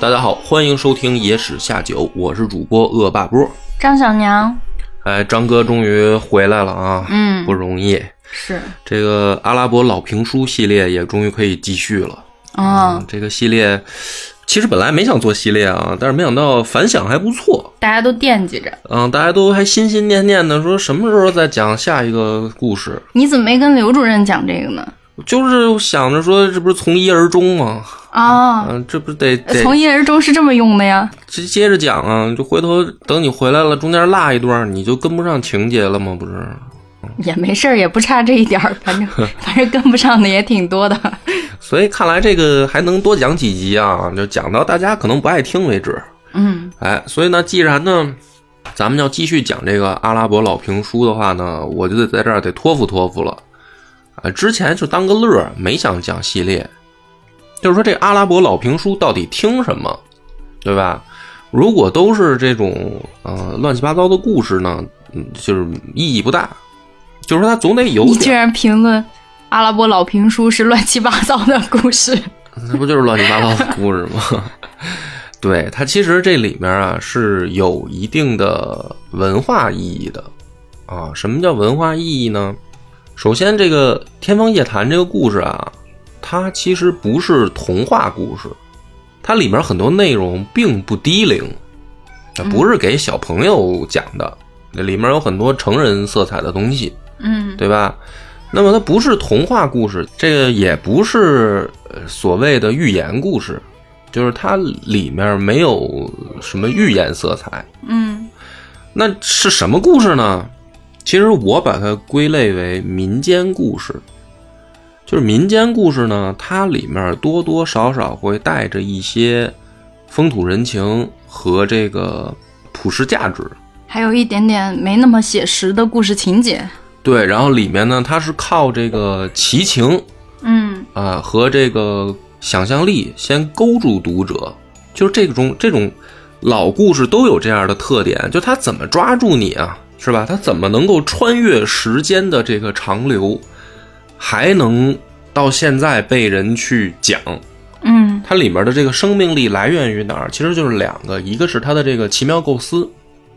大家好，欢迎收听《野史下酒》，我是主播恶霸波。张小娘哎，张哥终于回来了啊！嗯不容易。是这个阿拉伯老评书系列也终于可以继续了。哦嗯，，这个系列其实本来没想做系列啊，但是没想到反响还不错。大家都惦记着。嗯，大家都还心心念念的说什么时候再讲下一个故事，你怎么没跟刘主任讲这个呢？就是想着说这不是从一而终吗？哦，嗯，这不是得得从一而终是这么用的呀？接接着讲啊，就回头等你回来了，中间落一段，你就跟不上情节了吗？不是？也没事儿，也不差这一点儿，反正 反正跟不上的也挺多的。所以看来这个还能多讲几集啊，就讲到大家可能不爱听为止。嗯哎，所以呢，既然呢，咱们要继续讲这个阿拉伯老评书的话呢，我就得在这儿得托付托付了。啊，之前就当个乐儿，没想讲系列，就是说这阿拉伯老评书到底听什么，对吧？如果都是这种呃乱七八糟的故事呢，嗯，就是意义不大。就是说他总得有你居，然评论阿拉伯老评书是乱七八糟的故事？那不就是乱七八糟的故事吗？对，它其实这里面啊是有一定的文化意义的啊。什么叫文化意义呢？首先，这个《天方夜谭》这个故事啊，它其实不是童话故事，它里面很多内容并不低龄，它不是给小朋友讲的，那里面有很多成人色彩的东西。嗯对吧？那么它不是童话故事，这个也不是呃所谓的寓言故事，就是它里面没有什么寓言色彩。嗯那是什么故事呢？其实我把它归类为民间故事，就是民间故事呢，它里面多多少少会带着一些风土人情和这个普世价值。还有一点点没那么写实的故事情节。对，然后里面呢，它是靠这个奇情嗯啊、和这个想象力先勾住读者，就是这种这种老故事都有这样的特点，就他怎么抓住你啊，是吧？他怎么能够穿越时间的这个长流，还能到现在被人去讲？嗯它里面的这个生命力来源于哪儿？其实就是两个，一个是它的这个奇妙构思，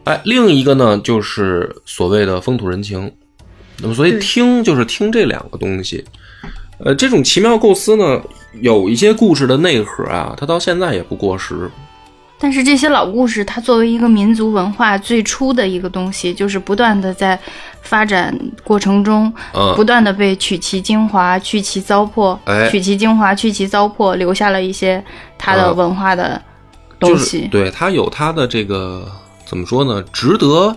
哎，另一个呢就是所谓的风土人情。那么，所以听就是听这两个东西。呃，这种奇妙构思呢，有一些故事的内核啊，它到现在也不过时。但是这些老故事，它作为一个民族文化最初的一个东西，就是不断的在发展过程中，嗯不断的被取其精华，去其糟粕，哎取其精华，去其糟粕，留下了一些它的嗯文化的就是东西。对它有它的这个怎么说呢？值得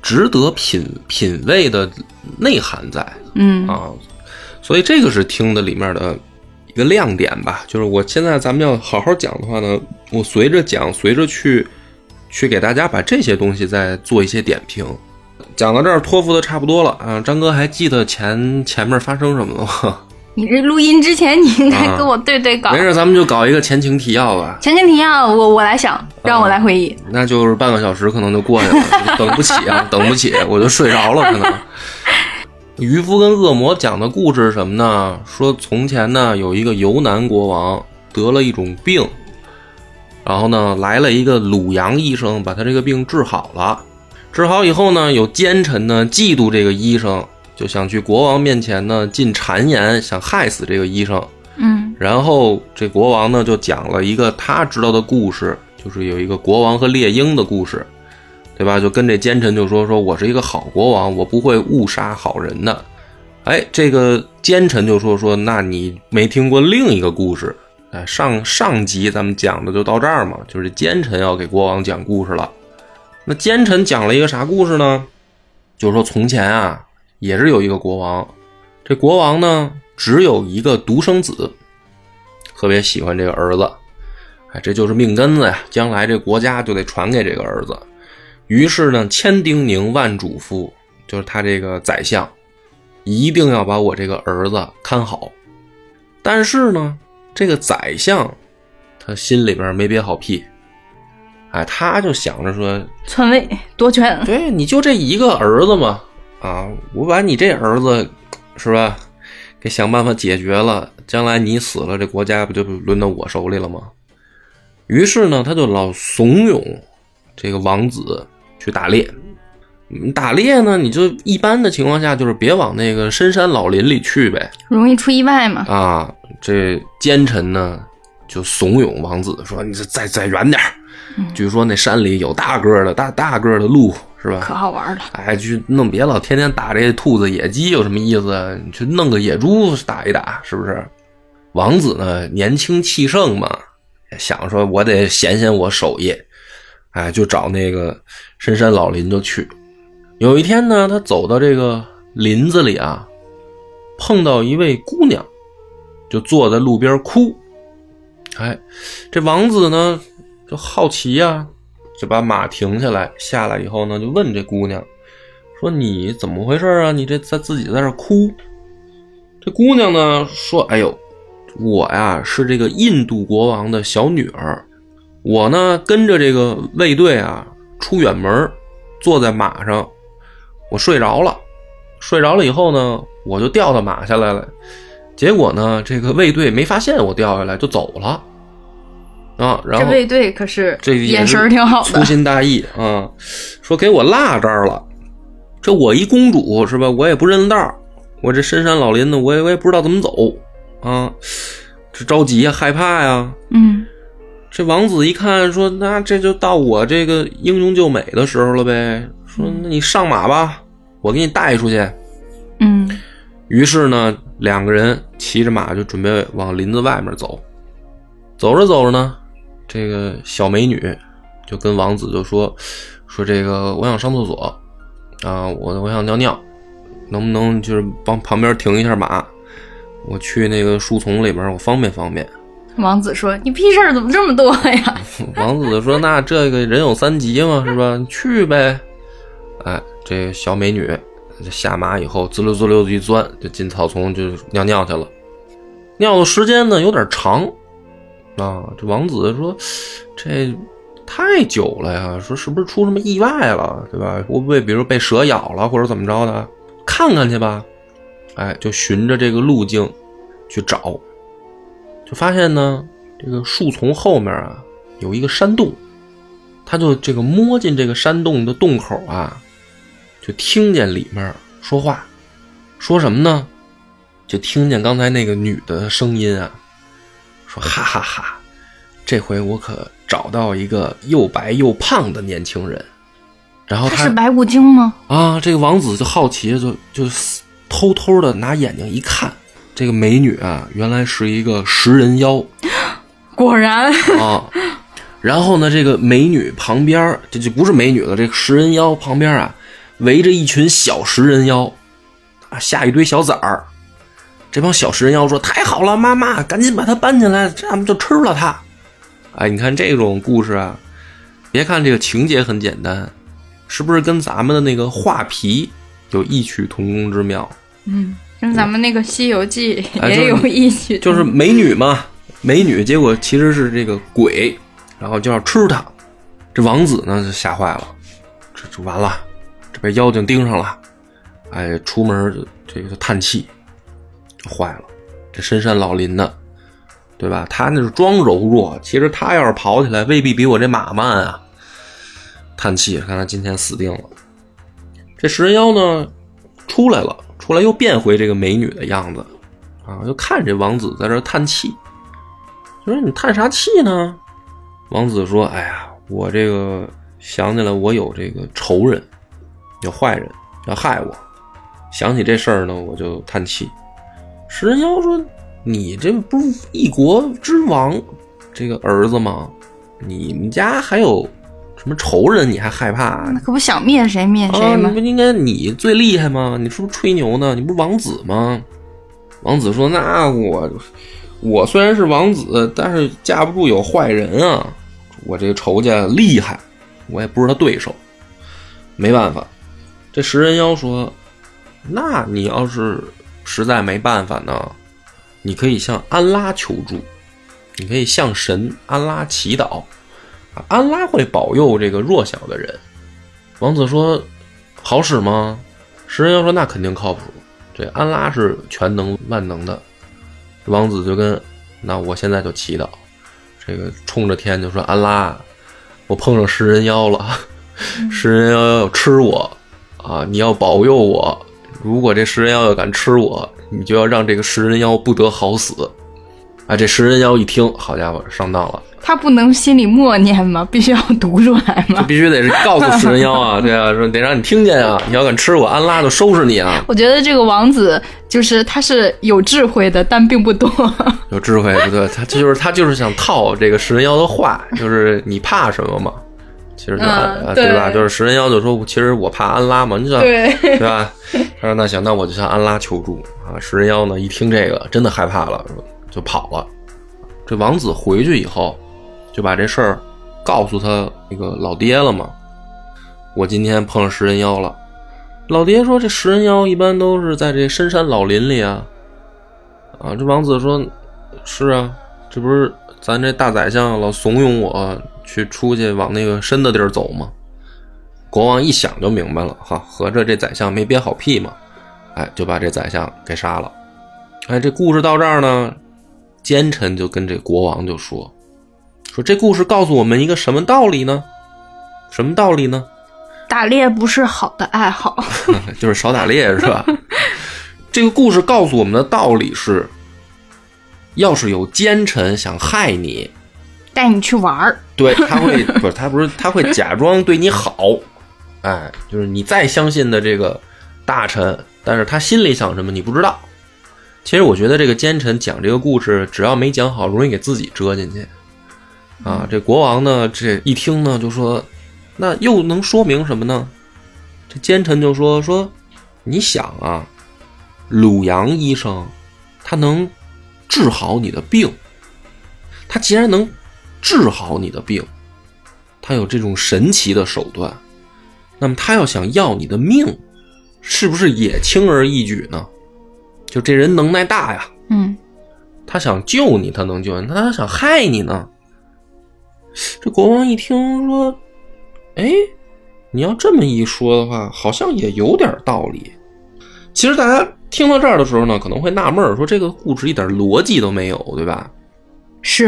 值得品品味的内涵在。嗯啊，所以这个是听的里面的一个亮点吧。就是我现在咱们要好好讲的话呢，我随着讲，随着去去给大家把这些东西再做一些点评。讲到这儿，托付的差不多了啊。张哥还记得前前面发生什么了吗？你这录音之前，你应该啊跟我对对稿。没事，咱们就搞一个前情提要吧。前情提要，我我来想，让我来回忆。那就是半个小时可能就过去了，等不起啊，等不起，我就睡着了可能。渔夫跟恶魔讲的故事是什么呢？说从前呢有一个游南国王得了一种病，然后呢来了一个鲁阳医生把他这个病治好了。治好以后呢，有奸臣呢嫉妒这个医生，就想去国王面前呢进谗言，想害死这个医生。嗯然后这国王呢就讲了一个他知道的故事，就是有一个国王和猎鹰的故事，对吧？就跟这奸臣就说说我是一个好国王，我不会误杀好人的。哎，这个奸臣就说说，那你没听过另一个故事？哎，上上集咱们讲的就到这儿嘛，就是奸臣要给国王讲故事了。那奸臣讲了一个啥故事呢？就是说从前啊，也是有一个国王，这国王呢只有一个独生子，特别喜欢这个儿子，哎，这就是命根子呀，将来这国家就得传给这个儿子。于是呢，千叮咛万嘱咐，就是他这个宰相，一定要把我这个儿子看好。但是呢，这个宰相他心里边没憋好屁，哎，他就想着说，篡位夺权，对，你就这一个儿子嘛，啊，我把你这儿子是吧，给想办法解决了。将来你死了，这国家不就轮到我手里了吗？于是呢，他就老怂恿这个王子去打猎。打猎呢，你就一般的情况下就是别往那个深山老林里去呗，容易出意外嘛。啊，这奸臣呢就怂恿王子说：“你再再远点据说那山里有大个的大大个的鹿，是吧？可好玩了。哎，去弄别老天天打这兔子野鸡有什么意思？你去弄个野猪打一打，是不是？王子呢，年轻气盛嘛，想说我得显显我手艺，哎，就找那个深山老林就去。有一天呢，他走到这个林子里啊，碰到一位姑娘，就坐在路边哭。哎，这王子呢就好奇呀，就把马停下来，下来以后呢，就问这姑娘说：“你怎么回事啊？你这在自己在这哭？”这姑娘呢说：“哎呦，我呀是这个印度国王的小女儿，我呢跟着这个卫队啊出远门，坐在马上。”我睡着了，睡着了以后呢，我就掉到马下来了。结果呢，这个卫队没发现我掉下来，就走了。啊，然后这卫队可是这眼神挺好的，粗心大意啊，说给我落这儿了。这我一公主是吧？我也不认道我这深山老林的，我也我也不知道怎么走啊，这着急呀，害怕呀。嗯，这王子一看说，那这就到我这个英雄救美的时候了呗。说那你上马吧。我给你带出去，嗯，于是呢，两个人骑着马就准备往林子外面走。走着走着呢，这个小美女就跟王子就说：“说这个我想上厕所啊，我我想尿尿，能不能就是帮旁边停一下马，我去那个树丛里边，我方便方便。”王子说：“你屁事儿怎么这么多呀？” 王子说：“那这个人有三急嘛，是吧？去呗。”哎，这小美女下马以后，滋溜滋溜的一钻，就进草丛就尿尿去了。尿的时间呢有点长啊。这王子说：“这太久了呀，说是不是出什么意外了，对吧？会不会比如被蛇咬了，或者怎么着的？看看去吧。”哎，就循着这个路径去找，就发现呢，这个树丛后面啊有一个山洞，他就这个摸进这个山洞的洞口啊。就听见里面说话，说什么呢？就听见刚才那个女的声音啊，说哈哈哈，这回我可找到一个又白又胖的年轻人。然后他是白骨精吗？啊，这个王子就好奇，就就偷偷的拿眼睛一看，这个美女啊，原来是一个食人妖。果然啊，然后呢，这个美女旁边这就不是美女了，这个食人妖旁边啊。围着一群小食人妖，啊，下一堆小崽儿。这帮小食人妖说：“太好了，妈妈，赶紧把它搬进来，这样就吃了它。”哎，你看这种故事啊，别看这个情节很简单，是不是跟咱们的那个画皮有异曲同工之妙？嗯，跟咱们那个《西游记》也有异曲，就是美女嘛，美女，结果其实是这个鬼，然后就要吃它。这王子呢就吓坏了，这就完了。这被妖精盯上了，哎，出门这个叹气，坏了。这深山老林的，对吧？他那是装柔弱，其实他要是跑起来，未必比我这马慢啊。叹气，看他今天死定了。这食人妖呢，出来了，出来又变回这个美女的样子，啊，又看这王子在这叹气，就说：“你叹啥气呢？”王子说：“哎呀，我这个想起来，我有这个仇人。”有坏人要害我，想起这事儿呢，我就叹气。食人妖说：“你这不是一国之王这个儿子吗？你们家还有什么仇人？你还害怕？那可不想灭谁灭谁吗？不应该你最厉害吗？你是不是吹牛呢？你不是王子吗？”王子说：“那我我虽然是王子，但是架不住有坏人啊！我这个仇家厉害，我也不是他对手，没办法。”这食人妖说：“那你要是实在没办法呢，你可以向安拉求助，你可以向神安拉祈祷，啊，安拉会保佑这个弱小的人。”王子说：“好使吗？”食人妖说：“那肯定靠谱。这安拉是全能万能的。王子就跟那我现在就祈祷，这个冲着天就说安拉，我碰上食人妖了，食人妖要吃我啊！你要保佑我，如果这食人妖要敢吃我，你就要让这个食人妖不得好死。啊，这食人妖一听，好家伙，上当了。他不能心里默念吗？必须要读出来吗？必须得是告诉食人妖啊，对啊，说得让你听见啊！你要敢吃我，安拉就收拾你啊！我觉得这个王子就是他是有智慧的，但并不多。有智慧，对，他就是他就是想套这个食人妖的话，就是你怕什么嘛？其实就、嗯对吧？就是食人妖就说，其实我怕安拉嘛，你知道对，对吧？他说那行，那我就向安拉求助啊！食人妖呢一听这个，真的害怕了，就跑了。这王子回去以后，就把这事儿告诉他那个老爹了嘛。我今天碰上食人妖了。老爹说，这食人妖一般都是在这深山老林里啊。啊，这王子说，是啊，这不是咱这大宰相老怂恿我去出去往那个深的地儿走吗？国王一想就明白了，哈，合着这宰相没憋好屁嘛，哎，就把这宰相给杀了。哎，这故事到这儿呢，奸臣就跟这国王就说，说这故事告诉我们一个什么道理呢？什么道理呢？打猎不是好的爱好。就是少打猎是吧？这个故事告诉我们的道理是，要是有奸臣想害你，带你去玩儿，对他会不是他不是他会假装对你好，哎，就是你再相信的这个大臣，但是他心里想什么你不知道。其实我觉得这个奸臣讲这个故事，只要没讲好，容易给自己遮进去。啊，这国王呢，这一听呢，就说，那又能说明什么呢？这奸臣就说说，你想啊，鲁阳医生他能治好你的病，他既然能治好你的病，他有这种神奇的手段，那么他要想要你的命，是不是也轻而易举呢？就这人能耐大呀，嗯，他想救你，他能救你；他想害你呢。这国王一听说，哎，你要这么一说的话，好像也有点道理。其实大家听到这儿的时候呢，可能会纳闷儿，说这个故事一点逻辑都没有，对吧？是，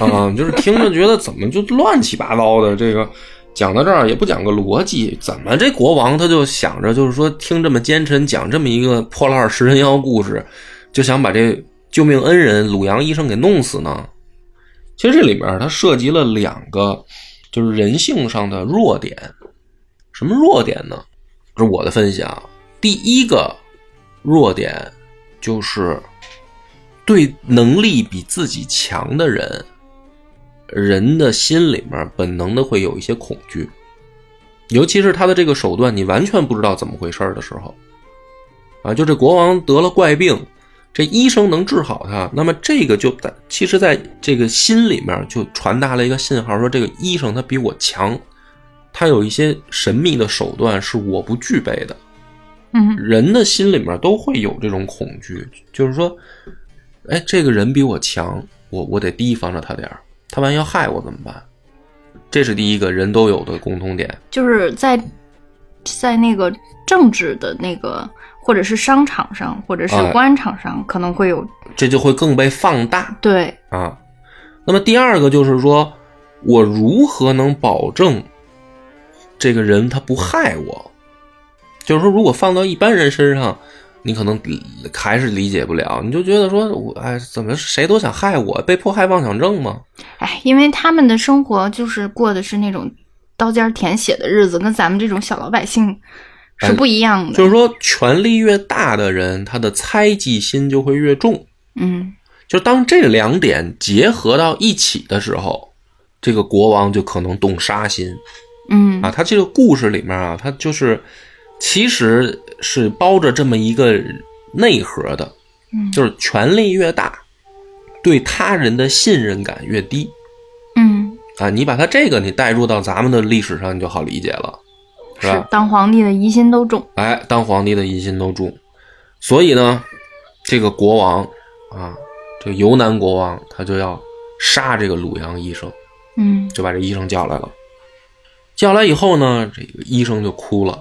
啊，就是听着觉得怎么就乱七八糟的，这个讲到这儿也不讲个逻辑，怎么这国王他就想着就是说听这么奸臣讲这么一个破烂食人妖故事，就想把这救命恩人鲁阳医生给弄死呢？其实这里面它涉及了两个就是人性上的弱点，什么弱点呢？这是我的分析啊。第一个弱点就是对能力比自己强的人，人的心里面本能的会有一些恐惧，尤其是他的这个手段，你完全不知道怎么回事的时候，啊，就这国王得了怪病，这医生能治好他，那么这个就在其实在这个心里面就传达了一个信号，说这个医生他比我强，他有一些神秘的手段是我不具备的。嗯人的心里面都会有这种恐惧，就是说，哎，这个人比我强，我我得提防着他点儿，他万一要害我怎么办？这是第一个人都有的共同点。就是在在那个政治的那个，或者是商场上，或者是哎官场上，可能会有这就会更被放大对，啊。那么第二个就是说，我如何能保证这个人他不害我？就是说，如果放到一般人身上，你可能理还是理解不了，你就觉得说，我哎，怎么谁都想害我，被迫害妄想症吗？哎，因为他们的生活就是过的是那种刀尖舔血的日子，跟咱们这种小老百姓是不一样的。就是说，权力越大的人，他的猜忌心就会越重。嗯就当这两点结合到一起的时候，这个国王就可能动杀心嗯啊。他这个故事里面啊，他就是其实是包着这么一个内核的，嗯就是权力越大，对他人的信任感越低嗯，啊。你把他这个你带入到咱们的历史上，你就好理解了，是吧？当皇帝的疑心都重。哎，当皇帝的疑心都重，所以呢，这个国王啊，这个游南国王他就要杀这个鲁阳医生，嗯就把这医生叫来了。叫来以后呢，这个医生就哭了，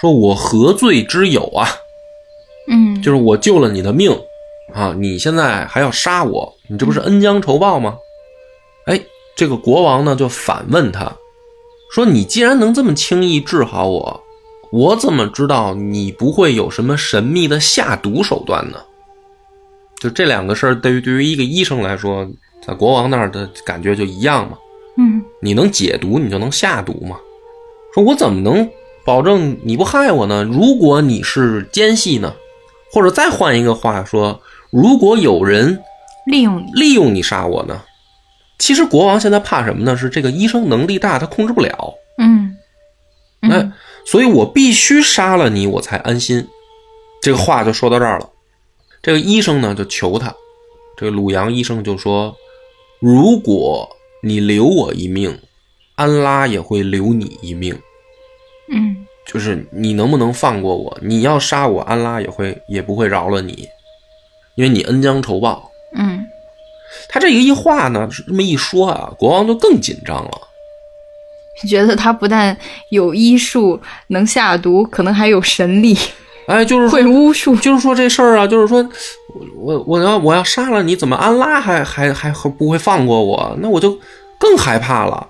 说我何罪之有啊？嗯就是我救了你的命啊，你现在还要杀我，你这不是恩将仇报吗？哎，这个国王呢就反问他，说你既然能这么轻易治好我，我怎么知道你不会有什么神秘的下毒手段呢？就这两个事儿，对于对于一个医生来说，在国王那儿的感觉就一样嘛。嗯你能解毒，你就能下毒嘛。说我怎么能保证你不害我呢？如果你是奸细呢？或者再换一个话说，如果有人利用你，利用你杀我呢？其实国王现在怕什么呢？是这个医生能力大，他控制不了。嗯嗯哎，所以我必须杀了你，我才安心。这个话就说到这儿了。这个医生呢就求他，这个鲁阳医生就说：“如果你留我一命，安拉也会留你一命。嗯就是你能不能放过我？你要杀我，安拉也会也不会饶了你，因为你恩将仇报。”嗯他这个一话呢，这么一说啊，国王就更紧张了。觉得他不但有医术能下毒，可能还有神力，哎，就是会巫术。就是说这事儿啊，就是说我我我要我要杀了你，怎么安拉还还还还不会放过我？那我就更害怕了。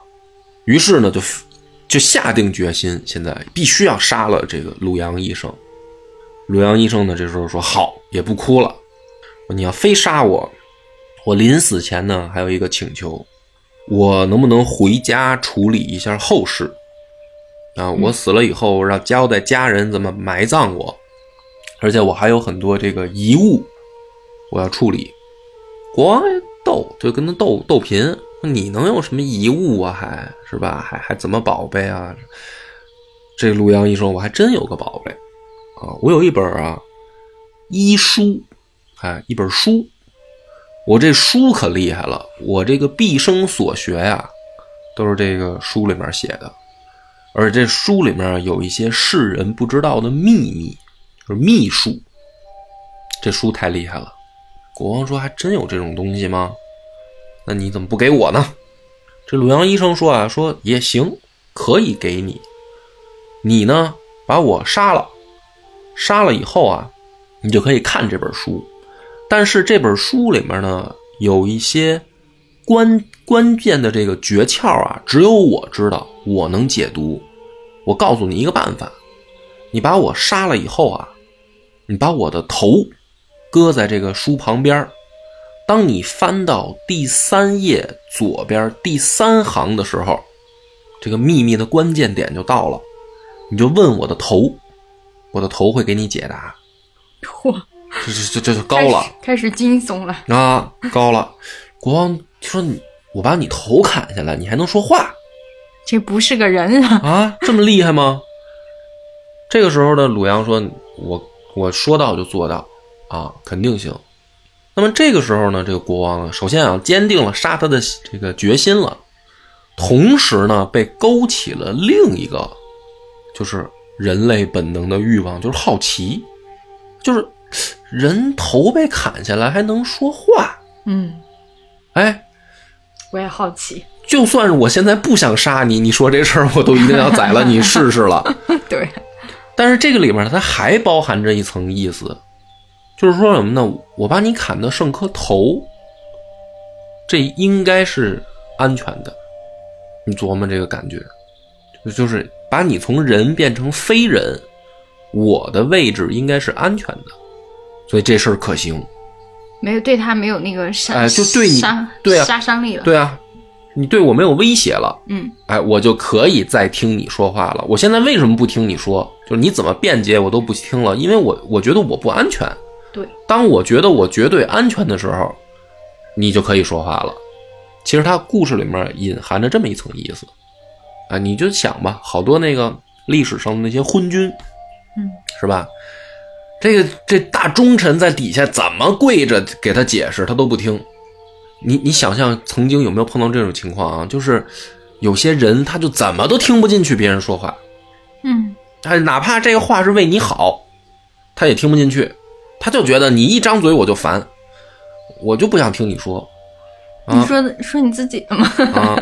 于是呢，就就下定决心，现在必须要杀了这个鲁阳医生。鲁阳医生呢，这时候说好，也不哭了，你要非杀我，我临死前呢还有一个请求，我能不能回家处理一下后事？啊，我死了以后，让交代家人怎么埋葬我。而且我还有很多这个遗物，我要处理。国王也逗，就跟他斗斗贫，你能有什么遗物啊？还是吧？还还怎么宝贝啊？这陆阳一说，我还真有个宝贝啊！我有一本啊医书，哎，一本书。我这书可厉害了，我这个毕生所学呀，都是这个书里面写的，而这书里面有一些世人不知道的秘密。就是秘术，这书太厉害了。国王说：“还真有这种东西吗？那你怎么不给我呢？”这鲁阳医生说：“啊，说也行，可以给你。你呢，把我杀了，杀了以后啊，你就可以看这本书。但是这本书里面呢，有一些关关键的这个诀窍啊，只有我知道，我能解读。我告诉你一个办法，你把我杀了以后啊。”你把我的头搁在这个书旁边，当你翻到第三页左边第三行的时候，这个秘密的关键点就到了，你就问我的头，我的头会给你解答。嚯，这这这这就高了，开始惊悚了啊，高了。国王说：“你我把你头砍下来，你还能说话？这不是个人啊！啊，这么厉害吗？”这个时候呢，鲁阳说：“我。”我说到就做到，啊，肯定行。那么这个时候呢，这个国王首先啊，坚定了杀他的这个决心了，同时呢，被勾起了另一个，就是人类本能的欲望，就是好奇，就是人头被砍下来还能说话，嗯，哎，我也好奇。就算是我现在不想杀你，你说这事儿我都一定要宰了 你试试了。对。但是这个里面它还包含着一层意思，就是说什么呢？我把你砍的剩颗头，这应该是安全的。你琢磨这个感觉，就是把你从人变成非人，我的位置应该是安全的，所以这事儿可行。没有对他没有那个杀，哎，就对你杀对啊杀伤力了。对啊，你对我没有威胁了。嗯，哎，我就可以再听你说话了。我现在为什么不听你说？就是你怎么辩解我都不听了，因为我我觉得我不安全。对，当我觉得我绝对安全的时候，你就可以说话了。其实他故事里面隐含着这么一层意思，啊，你就想吧，好多那个历史上的那些昏君，嗯，是吧？这个这大忠臣在底下怎么跪着给他解释，他都不听。你你想象曾经有没有碰到这种情况啊？就是有些人他就怎么都听不进去别人说话，嗯，他哪怕这个话是为你好，他也听不进去，他就觉得你一张嘴我就烦，我就不想听你说。啊、你说说你自己的吗？啊，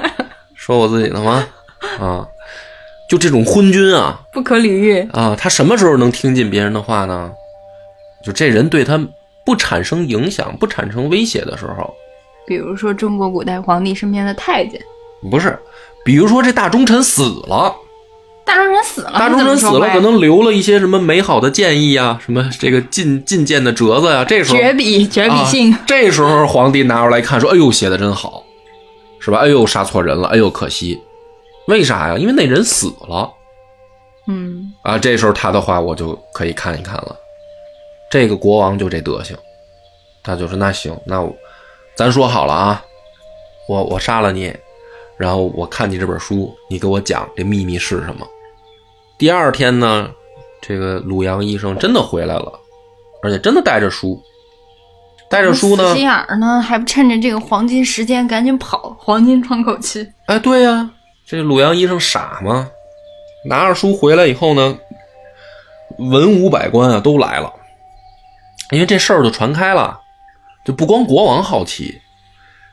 说我自己的吗？啊，就这种昏君啊不可理喻。啊，他什么时候能听进别人的话呢？就这人对他不产生影响、不产生威胁的时候，比如说中国古代皇帝身边的太监，不是，比如说这大忠臣死了，大忠臣死了，大忠臣死了，可能留了一些什么美好的建议啊，什么这个进进谏的折子呀、这时候绝笔绝笔信，啊，这时候皇帝拿出来看，说：“哎呦，写的真好，是吧？哎呦，杀错人了，哎呦，可惜，为啥呀？因为那人死了嗯啊。这时候他的话我就可以看一看了。这个国王就这德行，他就说：那行，那我咱说好了啊，我我杀了你，然后我看你这本书，你给我讲这秘密是什么。第二天呢，这个鲁阳医生真的回来了，而且真的带着书。”带着书呢死，心眼儿呢，还不趁着这个黄金时间赶紧跑，黄金窗口期。哎，对呀、这鲁阳医生傻吗？拿着书回来以后呢，文武百官啊都来了，因为这事儿就传开了，就不光国王好奇，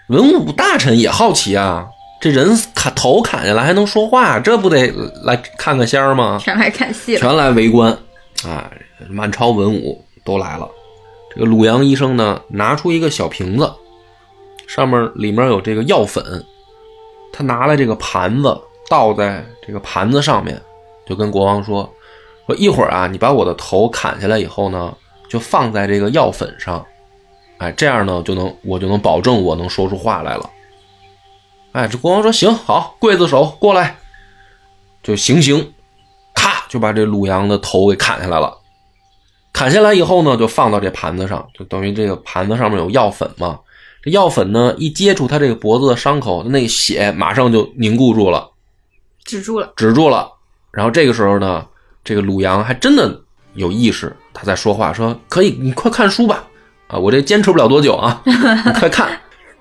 文武大臣也好奇啊。这人砍头砍下来还能说话，这不得来看个仙儿吗？全来看戏了。全来围观，啊，满朝文武都来了。这个鲁阳医生呢，拿出一个小瓶子，上面里面有这个药粉，他拿来这个盘子倒在这个盘子上面，就跟国王说：“说一会儿啊，你把我的头砍下来以后呢，就放在这个药粉上，哎，这样呢就能我就能保证我能说出话来了。”哎，这国王说：“行，好，刽子手过来，就行刑。”咔就把这鲁阳的头给砍下来了。砍下来以后呢，就放到这盘子上，就等于这个盘子上面有药粉嘛。这药粉呢，一接触他这个脖子的伤口，那个血马上就凝固住了，止住了，止住了。然后这个时候呢，这个鲁阳还真的有意识，他在说话，说：“可以，你快看书吧，啊，我这坚持不了多久啊，你快看。”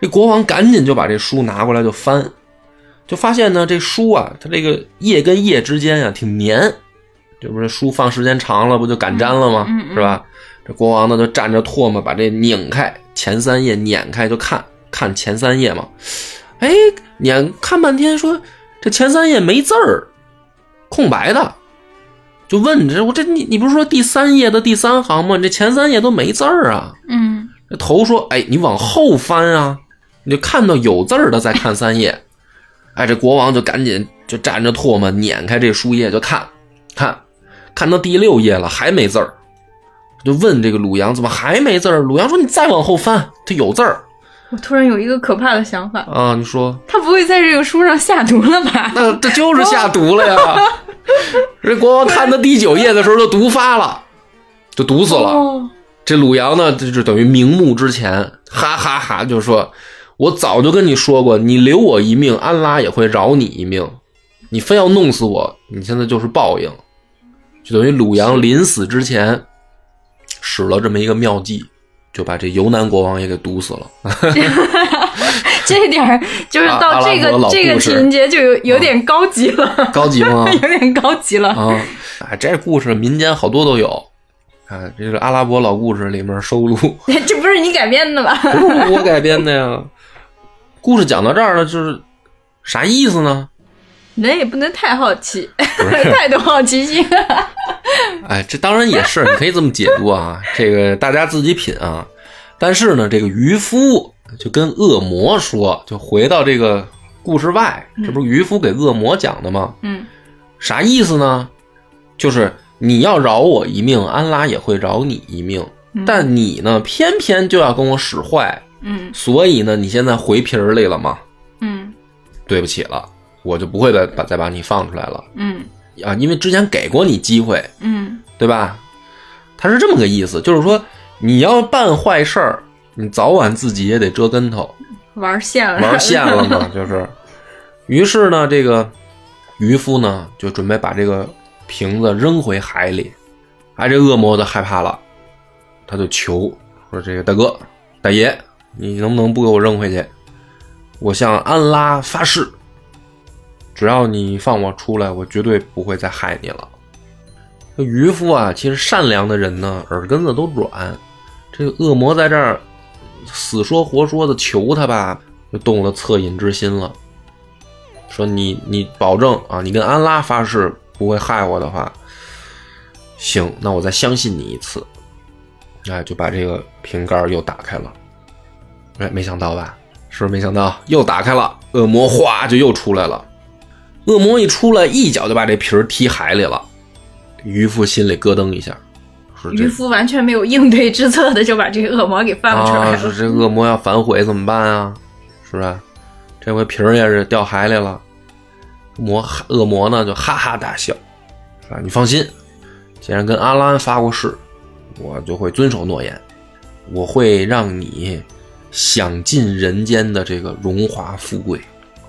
这国王赶紧就把这书拿过来就翻，就发现呢，这书啊，它这个页跟页之间啊挺粘，这不是书放时间长了不就擀粘了吗？是吧？这国王呢就蘸着唾沫把这拧开，前三页碾开就看看前三页嘛。哎，撵看半天说这前三页没字儿，空白的，就问这我这你你不是说第三页的第三行吗？你这前三页都没字儿啊。嗯，这头说：“哎，你往后翻啊，你就看到有字儿的再看三页。”哎，这国王就赶紧就蘸着唾沫碾开这书页就看，看，看到第六页了还没字儿，就问这个鲁阳怎么还没字儿？鲁阳说：“你再往后翻，它有字儿我突然有一个可怕的想法，啊。”你说他不会在这个书上下毒了吧？那这就是下毒了呀！这国王看到第九页的时候就毒发了，就毒死了。哦，这鲁阳呢，就是等于瞑目之前，哈哈哈就说：“我早就跟你说过，你留我一命，安拉也会饶你一命。你非要弄死我，你现在就是报应。”就等于鲁阳临死之前使了这么一个妙计，就把这尤南国王也给毒死了。这点儿就是到这个、这个情节就有有点高级了，高级吗？有点高级了。啊，哎，这故事民间好多都有。啊，这是阿拉伯老故事里面收录，这不是你改编的吧？不是我改编的呀。故事讲到这儿了，就是啥意思呢？人也不能太好奇，太多好奇心。哎，这当然也是，你可以这么解读啊，这个大家自己品啊。但是呢，这个渔夫就跟恶魔说，就回到这个故事外，这不是渔夫给恶魔讲的吗？嗯啥意思呢？就是你要饶我一命，安拉也会饶你一命，嗯但你呢，偏偏就要跟我使坏，嗯所以呢，你现在回皮儿里了吗？嗯对不起了，我就不会再把再把你放出来了嗯啊，因为之前给过你机会，嗯对吧？他是这么个意思，就是说你要办坏事儿，你早晚自己也得折跟头，玩线了，玩线了嘛，就是。于是呢，这个渔夫呢就准备把这个瓶子扔回海里，哎，这恶魔就害怕了，他就求说：“这个大哥、大爷，你能不能不给我扔回去？我向安拉发誓，只要你放我出来，我绝对不会再害你了。”这渔夫啊，其实善良的人呢，耳根子都软。这个恶魔在这儿死说活说的求他吧，就动了恻隐之心了。说你你保证啊，你跟安拉发誓不会害我的话，行，那我再相信你一次。哎，就把这个瓶盖又打开了。哎，没想到吧？是不是没想到？又打开了，恶魔哗就又出来了。恶魔一出来，一脚就把这皮儿踢海里了。渔夫心里咯噔一下，说这渔夫完全没有应对之策的就把这个恶魔给放出来啊，了。说这恶魔要反悔怎么办啊？是不是？这回皮儿也是掉海里了。魔恶魔呢就哈哈大笑，是吧？你放心，既然跟阿兰发过誓，我就会遵守诺言，我会让你享尽人间的这个荣华富贵。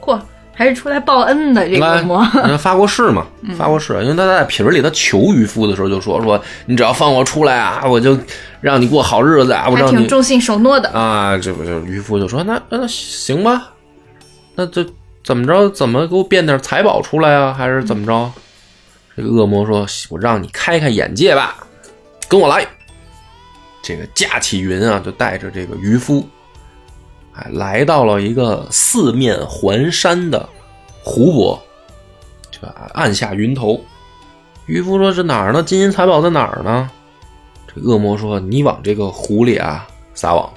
嚯，还是出来报恩的这个恶魔。发过誓嘛，发过誓，因为他在瓶儿里他求渔夫的时候就说说，你只要放我出来啊，我就让你过好日子啊，我让你挺重信守诺的。啊，这不就渔夫就说那那行吧，那这怎么着？怎么给我变点财宝出来啊？还是怎么着？这个恶魔说：“我让你开开眼界吧，跟我来。”这个架起云啊，就带着这个渔夫，来到了一个四面环山的湖泊，就按下云头。渔夫说：“这哪儿呢？金银财宝在哪儿呢？”这恶魔说：“你往这个湖里啊撒网，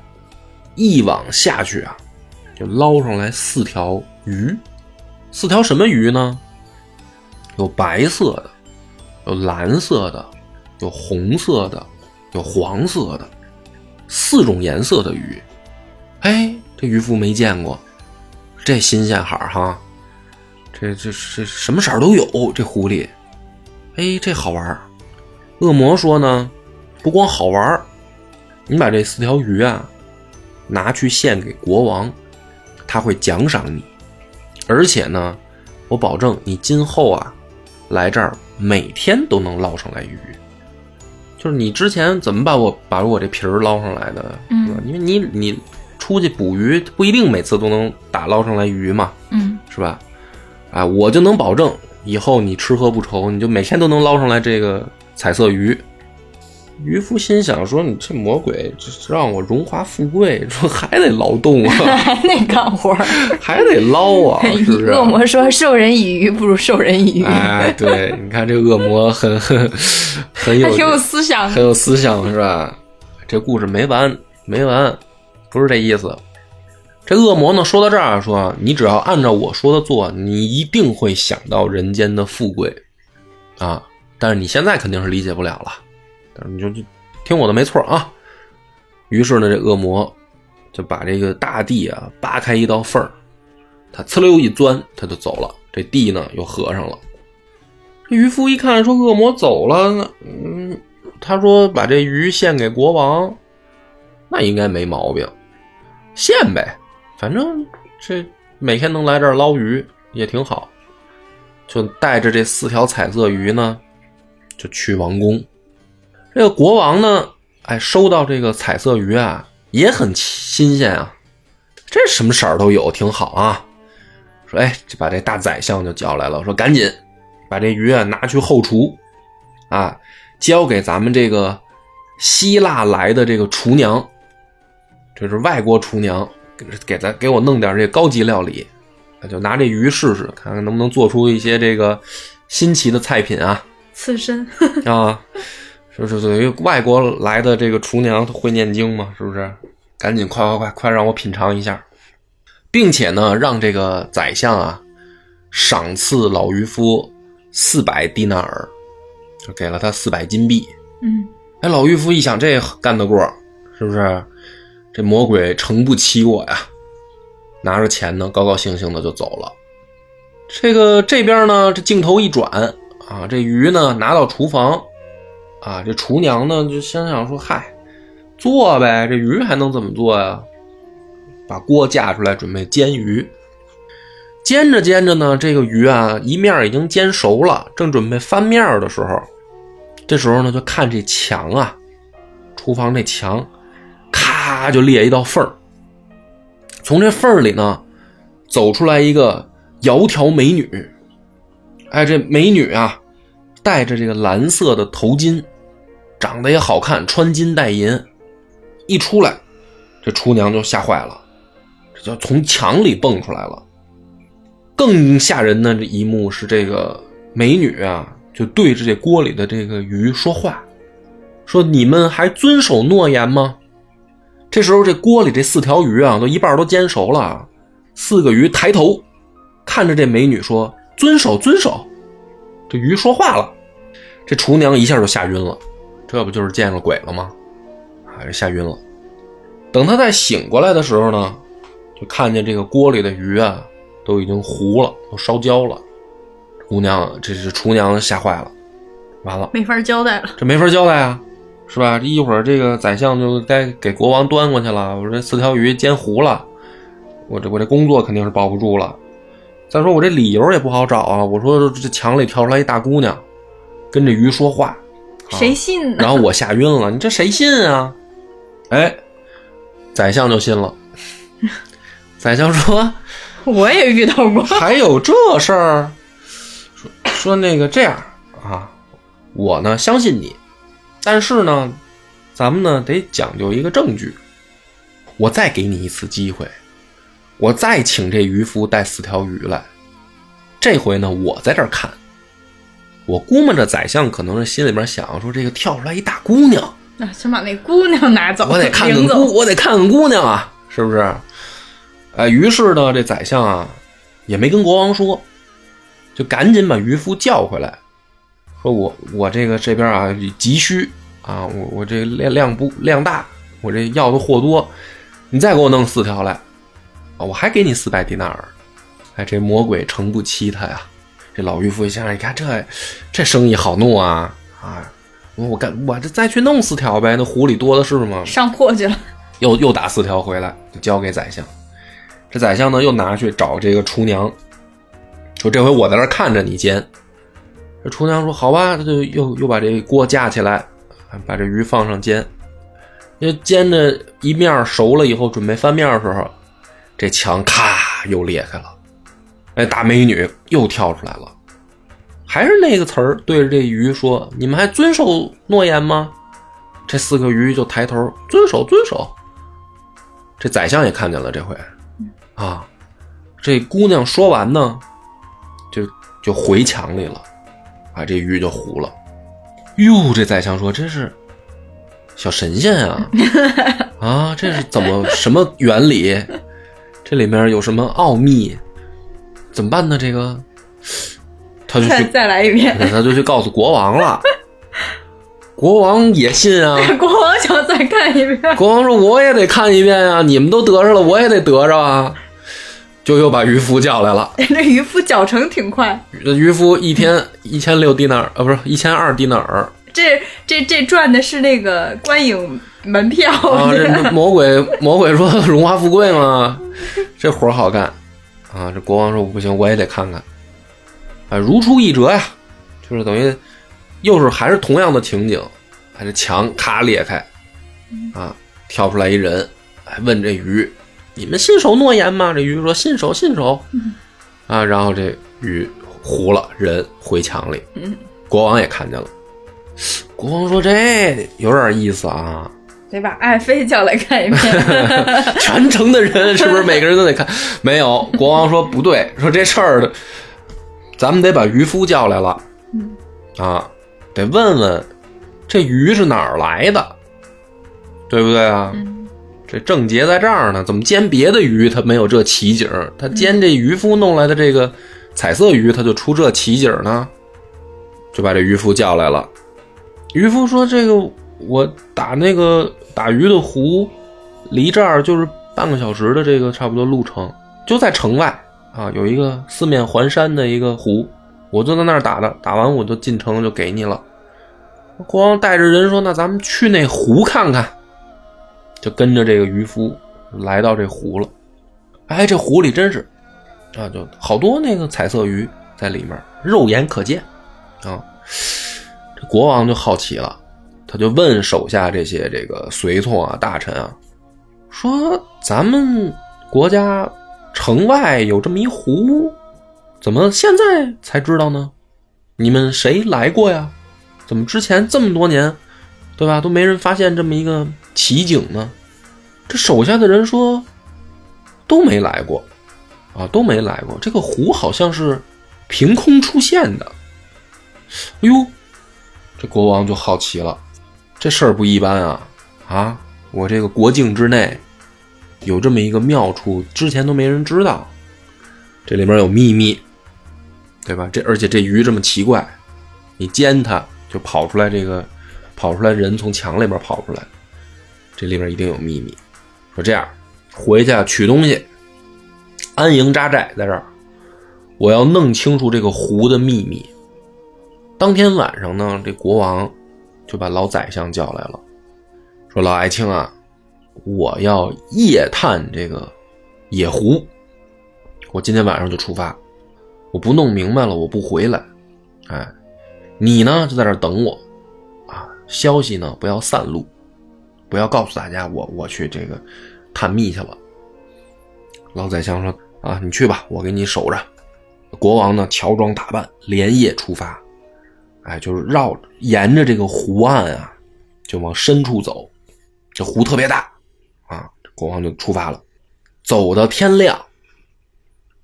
一网下去啊，就捞上来四条鱼。四条什么鱼呢？有白色的，有蓝色的，有红色的，有黄色的，四种颜色的鱼。哎，这渔夫没见过，这新鲜海儿哈，这这这什么色儿都有，这狐狸。哎，这好玩儿。恶魔说呢，不光好玩儿，你把这四条鱼啊拿去献给国王，他会奖赏你，而且呢，我保证你今后啊来这儿每天都能捞上来鱼。就是你之前怎么把我把我这皮儿捞上来的？嗯？因为你你出去捕鱼不一定每次都能打捞上来鱼嘛，嗯，是吧？啊，我就能保证以后你吃喝不愁，你就每天都能捞上来这个彩色鱼。渔夫心想说：“你这魔鬼，这让我荣华富贵，说还得劳动啊，还得干活儿。还得捞啊，是不是？”恶魔说：“授人以鱼不如授人以渔。哎，对，你看这恶魔很很很有还挺有思想很有思想是吧？这故事没完没完，不是这意思。这恶魔呢，说到这儿说，你只要按照我说的做，你一定会想到人间的富贵啊！但是你现在肯定是理解不了了，但是你就就听我的没错啊。于是呢，这恶魔就把这个大地啊扒开一道缝儿，他呲溜一钻，他就走了，这地呢又合上了。这渔夫一看说恶魔走了，那嗯，他说把这鱼献给国王，那应该没毛病，献呗，反正这每天能来这儿捞鱼也挺好，就带着这四条彩色鱼呢，就去王宫。这个国王呢，哎，收到这个彩色鱼啊，也很新鲜啊，这什么色儿都有，挺好啊。说，哎，就把这大宰相就叫来了，说赶紧把这鱼啊拿去后厨，啊，交给咱们这个希腊来的这个厨娘，这是外国厨娘，给给咱给我弄点这高级料理，就拿这鱼试试，看看能不能做出一些这个新奇的菜品啊。刺身，啊，就是等于外国来的这个厨娘会念经嘛，是不是？赶紧快快快快让我品尝一下，并且呢，让这个宰相啊赏赐老渔夫四百迪纳尔，就给了他四百金币。嗯，哎，老渔夫一想，这干得过，是不是？这魔鬼诚不欺我呀！拿着钱呢，高高兴兴的就走了。这个这边呢，这镜头一转啊，这鱼呢拿到厨房，啊，这厨娘呢就心想说：“嗨，做呗，这鱼还能怎么做呀？”把锅架出来，准备煎鱼。煎着煎着呢，这个鱼啊一面已经煎熟了，正准备翻面的时候，这时候呢就看这墙啊，厨房这墙，啪就裂一道缝儿。从这缝儿里呢，走出来一个窈窕美女。哎，这美女啊，戴着这个蓝色的头巾，长得也好看，穿金戴银。一出来，这厨娘就吓坏了，这就从墙里蹦出来了。更吓人的这一幕是，这个美女啊，就对着这锅里的这个鱼说话，说你们还遵守诺言吗？这时候这锅里这四条鱼啊，都一半都煎熟了。四个鱼抬头看着这美女说：“遵守，遵守。”这鱼说话了，这厨娘一下就吓晕了。这不就是见了鬼了吗？还是吓晕了。等他再醒过来的时候呢，就看见这个锅里的鱼啊，都已经糊了，都烧焦了。姑娘，这是厨娘吓坏了，完了，没法交代了。这没法交代啊，是吧？一会儿这个宰相就该给国王端过去了。我这四条鱼煎糊了，我这我这工作肯定是保不住了。再说我这理由也不好找啊。我说这墙里跳出来一大姑娘，跟这鱼说话，谁信呢？然后我吓晕了，你这谁信啊？哎，宰相就信了。宰相说：“我也遇到过，还有这事儿。”说说那个这样啊，我呢相信你，但是呢，咱们呢得讲究一个证据。我再给你一次机会，我再请这渔夫带四条鱼来。这回呢，我在这儿看。我估摸着宰相可能是心里边想说，这个跳出来一大姑娘，那先把那姑娘拿走，我得看看姑，我得看看姑娘啊，是不是？哎，于是呢，这宰相啊也没跟国王说，就赶紧把渔夫叫回来，说我我这个这边啊急需啊，我我这量量不量大，我这要的货多，你再给我弄四条来，啊，我还给你四百迪纳尔。哎，这魔鬼诚不欺他呀！这老渔夫一想，你看这这生意好弄啊啊！我我干我这再去弄四条呗，那湖里多的是吗？上货去了。又又打四条回来，就交给宰相。这宰相呢，又拿去找这个厨娘，说这回我在这儿看着你煎。这厨娘说好吧，他就又又把这锅架起来，把这鱼放上煎。因为煎的一面熟了以后，准备翻面的时候，这墙咔又裂开了。哎，大美女又跳出来了，还是那个词儿，对着这鱼说：“你们还遵守诺言吗？”这四个鱼就抬头遵守遵守。这宰相也看见了，这回啊，这姑娘说完呢，就就回墙里了，啊，这鱼就糊了。哟，这宰相说：“这是小神仙啊，啊，这是怎么什么原理？这里面有什么奥秘？怎么办呢？这个，他就去，再再来一遍。他就去告诉国王了。国王也信啊，国王想再看一遍，国王说：“我也得看一遍啊！你们都得着了，我也得得着啊！”就又把渔夫叫来了。这渔夫脚程挺快。渔夫一天一千六迪纳尔，呃，不是一千二迪纳尔这这这赚的是那个观影门票。啊！这魔鬼魔鬼说荣华富贵吗，这活儿好干啊！这国王说不行，我也得看看。啊，如出一辙呀，就是等于又是还是同样的情景，把，这墙咔裂开，啊，跳出来一人，还问这鱼：“你们信守诺言吗？”这鱼说：“信守，信守。”啊，然后这鱼糊了，人回墙里。嗯，国王也看见了，国王说：“这有点意思啊。”得把爱妃叫来看一遍。全城的人 是不是每个人都得看？没有，国王说不对，说这事儿的，咱们得把渔夫叫来了，嗯啊，得问问这鱼是哪儿来的，对不对啊？嗯这症结在这儿呢，怎么煎别的鱼它没有这奇景，它煎这渔夫弄来的这个彩色鱼，它就出这奇景呢？就把这渔夫叫来了。渔夫说：“这个我打那个打鱼的湖，离这儿就是半个小时的这个差不多路程，就在城外啊，有一个四面环山的一个湖，我就在那儿打的，打完我就进城就给你了。”国王带着人说：“那咱们去那湖看看。”就跟着这个渔夫来到这湖了。哎，这湖里真是啊，就好多那个彩色鱼在里面，肉眼可见啊。这国王就好奇了，他就问手下这些这个随从啊、大臣啊，说：“咱们国家城外有这么一湖，怎么现在才知道呢？你们谁来过呀？怎么之前这么多年，对吧，都没人发现这么一个奇景呢？”这手下的人说：“都没来过，啊，都没来过。这个湖好像是凭空出现的。”哎呦，这国王就好奇了，这事儿不一般啊！啊，我这个国境之内有这么一个妙处，之前都没人知道，这里面有秘密，对吧？这而且这鱼这么奇怪，你煎它就跑出来，这个跑出来人从墙里边跑出来，这里边一定有秘密。说这样，回去取东西，安营扎寨在这儿，我要弄清楚这个湖的秘密。当天晚上呢，这国王就把老宰相叫来了，说：“老爱卿啊，我要夜探这个野湖，我今天晚上就出发，我不弄明白了，我不回来。哎，你呢就在这等我，啊，消息呢不要散露，不要告诉大家我我去这个探秘去了。”老宰相说：“啊，你去吧，我给你守着。”国王呢乔装打扮，连夜出发。哎，就是绕沿着这个湖岸啊，就往深处走。这湖特别大啊，国王就出发了，走到天亮，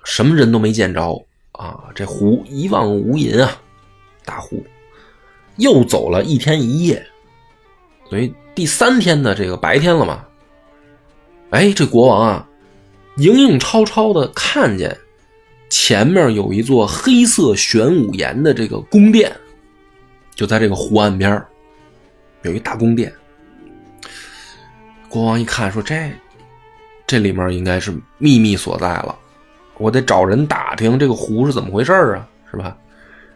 什么人都没见着啊。这湖一望无垠啊，大湖。又走了一天一夜，所以第三天的这个白天了嘛。哎，这国王啊，影影绰绰的看见前面有一座黑色玄武岩的这个宫殿。就在这个湖岸边有一大宫殿。国王一看，说：“这这里面应该是秘密所在了，我得找人打听这个湖是怎么回事啊，是吧？”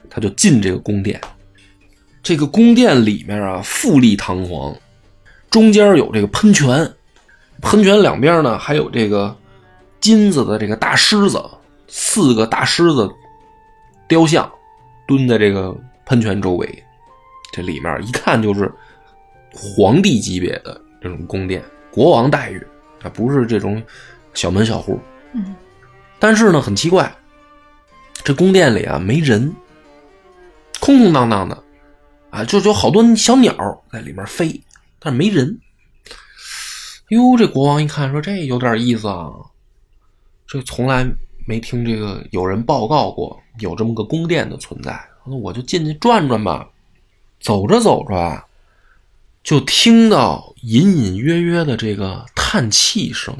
他就进这个宫殿。这个宫殿里面啊，富丽堂皇，中间有这个喷泉，喷泉两边呢还有这个金子的这个大狮子，四个大狮子雕像蹲在这个喷泉周围。这里面一看就是皇帝级别的这种宫殿，国王待遇啊，不是这种小门小户。嗯，但是呢，很奇怪，这宫殿里啊没人，空空荡荡的啊，就有好多小鸟在里面飞，但是没人。哟，这国王一看说：“这有点意思啊，这从来没听这个有人报告过有这么个宫殿的存在，那我就进去转转吧。”走着走着啊，就听到隐隐约约的这个叹气声，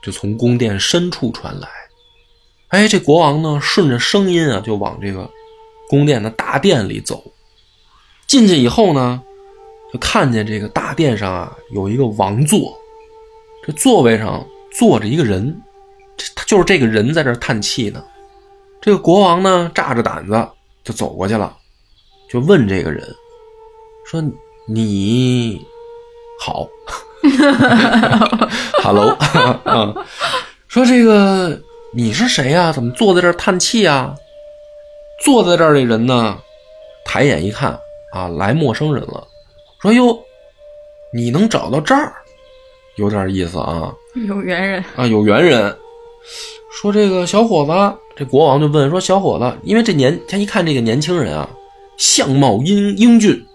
就从宫殿深处传来。哎，这国王呢，顺着声音啊，就往这个宫殿的大殿里走。进去以后呢，就看见这个大殿上啊，有一个王座，这座位上坐着一个人，这他就是这个人在这叹气呢。这个国王呢，炸着胆子就走过去了。就问这个人说：“你好，Hello 啊，说这个你是谁呀？怎么坐在这儿叹气啊？坐在这儿的人呢？抬眼一看啊，来陌生人了。说哟，你能找到这儿，有点意思啊。有缘人啊，有缘人。说这个小伙子，这国王就问说：小伙子，因为这年他一看这个年轻人啊。”相貌英英俊，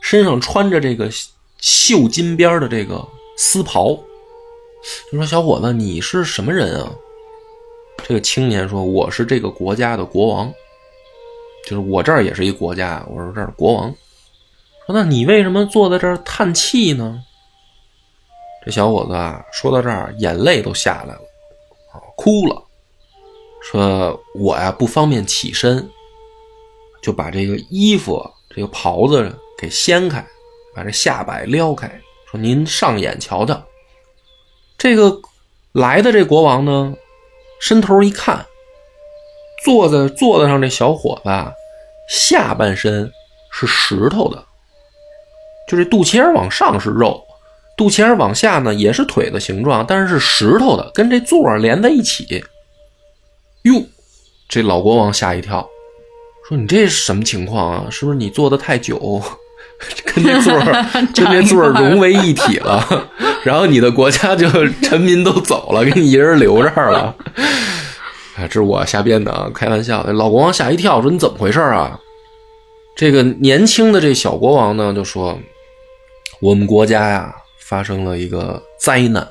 身上穿着这个绣金边的这个丝袍，就说：“小伙子，你是什么人啊？”这个青年说：“我是这个国家的国王，就是我这儿也是一国家，我说这儿国王。”说：“那你为什么坐在这儿叹气呢？”这小伙子啊，说到这儿，眼泪都下来了，啊，哭了，说：“我呀，不方便起身。”就把这个衣服、这个袍子给掀开，把这下摆撩开，说：“您上眼瞧瞧。”这个来的这国王呢，伸头一看，坐在座子上这小伙子下半身是石头的，就这肚脐眼往上是肉，肚脐眼往下呢也是腿的形状，但是是石头的，跟这座连在一起。哟，这老国王吓一跳。说你这是什么情况啊？是不是你坐的太久，跟这座 跟这座融为一体了？然后你的国家就 臣民都走了，给你一人留这儿了？这是我瞎编的啊，开玩笑的。老国王吓一跳，说你怎么回事啊？这个年轻的这小国王呢，就说我们国家呀发生了一个灾难，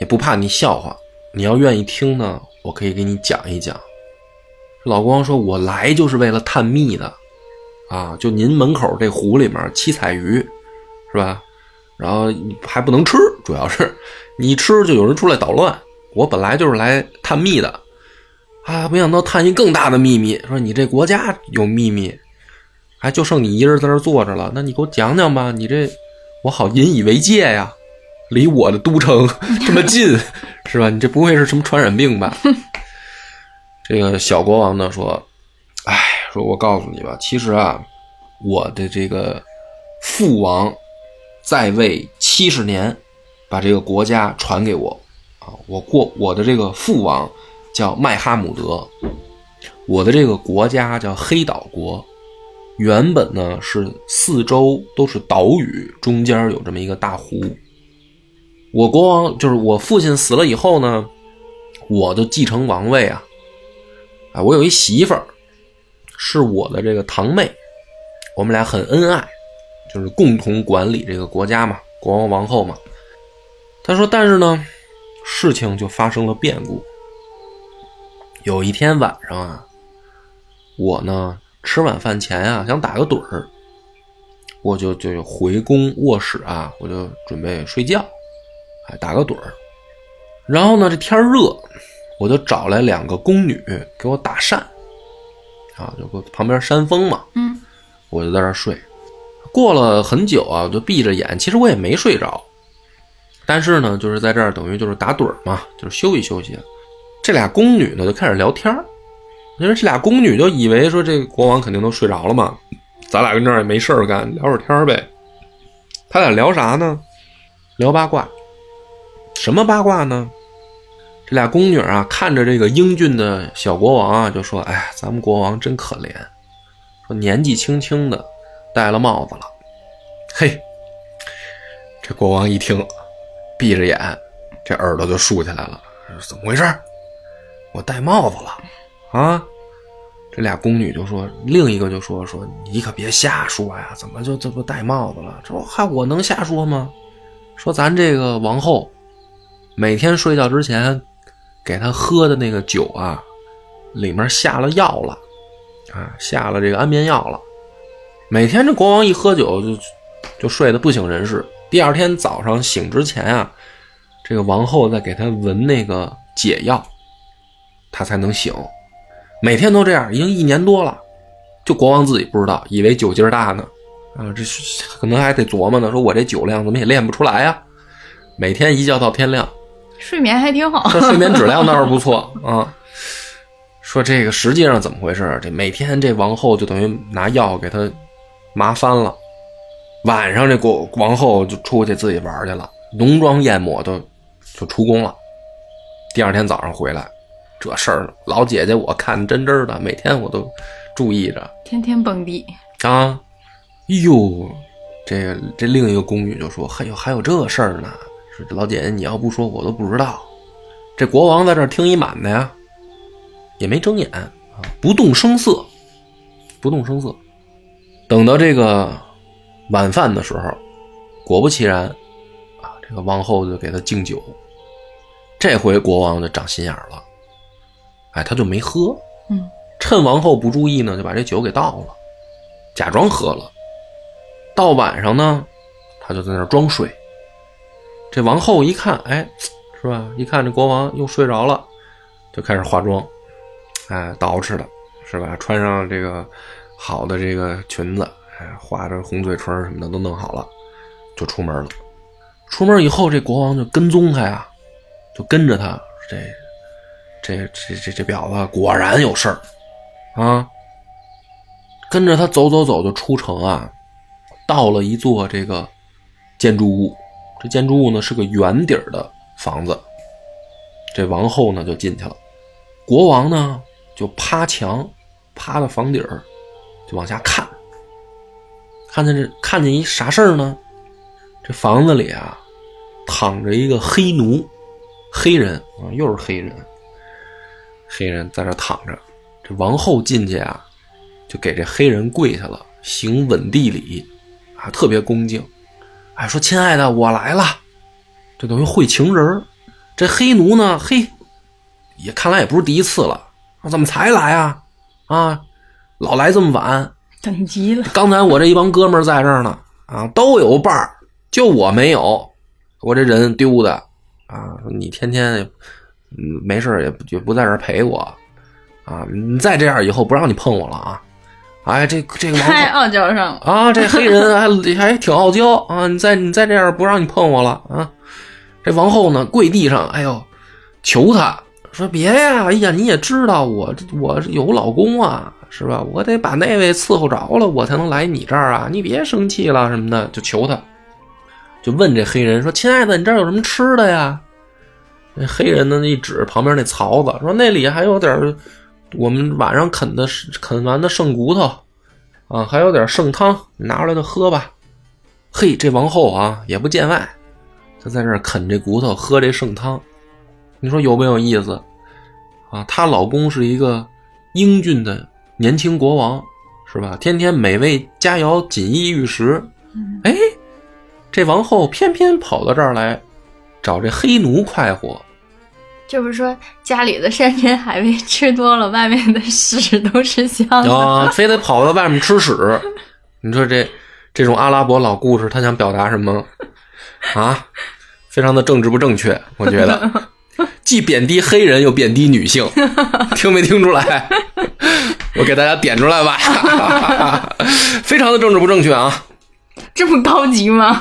也不怕你笑话，你要愿意听呢，我可以给你讲一讲。老国王说：“我来就是为了探秘的，啊，就您门口这湖里面七彩鱼，是吧？然后还不能吃，主要是你吃就有人出来捣乱。我本来就是来探秘的，啊，没想到探一更大的秘密，说你这国家有秘密，还就剩你一人在这坐着了，那你给我讲讲吧，你这我好引以为戒呀，离我的都城 这么近，是吧？你这不会是什么传染病吧？这个小国王呢说，哎，说我告诉你吧，其实啊，我的这个父王在位七十年，把这个国家传给我我过我的这个父王叫麦哈姆德，我的这个国家叫黑岛国，原本呢是四周都是岛屿，中间有这么一个大湖。我国王就是我父亲死了以后呢，我就继承王位啊。啊，我有一媳妇儿，是我的这个堂妹，我们俩很恩爱，就是共同管理这个国家嘛，国王王后嘛。他说，但是呢，事情就发生了变故。有一天晚上啊，我呢吃晚饭前啊想打个盹儿，我就就回宫卧室啊，我就准备睡觉，哎，打个盹儿。然后呢，这天热。我就找来两个宫女给我打扇，啊，就旁边扇风嘛。嗯，我就在那睡。过了很久啊，我就闭着眼，其实我也没睡着。但是呢，就是在这儿等于就是打盹嘛，就是休息休息。这俩宫女呢就开始聊天因为这俩宫女就以为说这国王肯定都睡着了嘛，咱俩跟这儿也没事儿干，聊会儿天呗。他俩聊啥呢？聊八卦。什么八卦呢？这俩宫女啊，看着这个英俊的小国王啊，就说：“哎呀，咱们国王真可怜，说年纪轻轻的戴了帽子了。”嘿，这国王一听，闭着眼，这耳朵就竖起来了。怎么回事？我戴帽子了啊！这俩宫女就说，另一个就说：“说你可别瞎说呀，怎么就这不戴帽子了？这还我能瞎说吗？说咱这个王后每天睡觉之前。”给她喝的那个酒啊，里面下了药了，啊，下了这个安眠药了。每天这国王一喝酒就就睡得不省人事。第二天早上醒之前啊，这个王后在给他闻那个解药，他才能醒。每天都这样，已经一年多了。就国王自己不知道，以为酒劲儿大呢。啊，这可能还得琢磨呢，说我这酒量怎么也练不出来呀？每天一觉到天亮。睡眠还挺好，这睡眠质量倒是不错 啊。说这个实际上怎么回事？这每天这王后就等于拿药给他麻翻了，晚上这国王后就出去自己玩去了，浓妆艳抹都就出宫了。第二天早上回来，这事儿老姐姐我看真真的，每天我都注意着，天天蹦迪啊。哎呦，这这另一个宫女就说：“还有还有这事儿呢。”这老姐姐，你要不说我都不知道。这国王在这听一满的呀，也没睁眼啊，不动声色，不动声色。等到这个晚饭的时候，果不其然，啊，这个王后就给他敬酒。这回国王就长心眼了，哎，他就没喝，嗯，趁王后不注意呢，就把这酒给倒了，假装喝了。到晚上呢，他就在那装睡。这王后一看，哎，是吧？一看这国王又睡着了，就开始化妆，哎，捯饬的，是吧？穿上这个好的这个裙子，画着红嘴唇什么的都弄好了，就出门了。出门以后，这国王就跟踪他呀，就跟着他。这这这这这婊子果然有事儿啊！跟着他走走走，就出城啊，到了一座这个建筑物。这建筑物呢是个圆底儿的房子，这王后呢就进去了，国王呢就趴墙，趴到房顶儿，就往下看。看见这看见一啥事儿呢？这房子里啊躺着一个黑奴，黑人啊，又是黑人，黑人在这躺着。这王后进去啊，就给这黑人跪下了，行稳地礼，啊，特别恭敬。哎，说亲爱的，我来了，这等于会情人这黑奴呢，嘿，也看来也不是第一次了，怎么才来啊？啊，老来这么晚，等急了。刚才我这一帮哥们儿在这儿呢，啊，都有伴儿，就我没有，我这人丢的啊！你天天嗯没事儿也不也不在这儿陪我啊！你再这样以后不让你碰我了啊！哎，这这个王太傲娇上了，啊，这黑人还 还挺傲娇啊！你再你再这样不让你碰我了啊！这王后呢跪地上，哎呦，求他说别呀！哎呀，你也知道我我有老公啊，是吧？我得把那位伺候着了，我才能来你这儿啊！你别生气了什么的，就求他，就问这黑人说：“亲爱的，你这儿有什么吃的呀？”那黑人呢一指旁边那槽子，说：“那里还有点我们晚上啃的啃完的剩骨头啊，还有点剩汤，你拿出来就喝吧。”嘿，这王后啊也不见外，她在这啃这骨头，喝这剩汤，你说有没有意思啊？她老公是一个英俊的年轻国王，是吧？天天美味佳肴，锦衣玉食。哎，这王后偏偏跑到这儿来找这黑奴快活。就是说家里的山珍海味吃多了，外面的屎都是香的。啊，非得跑到外面吃屎。你说这这种阿拉伯老故事，他想表达什么啊？非常的政治不正确，我觉得，既贬低黑人又贬低女性，听没听出来？我给大家点出来吧，非常的政治不正确啊！这么高级吗？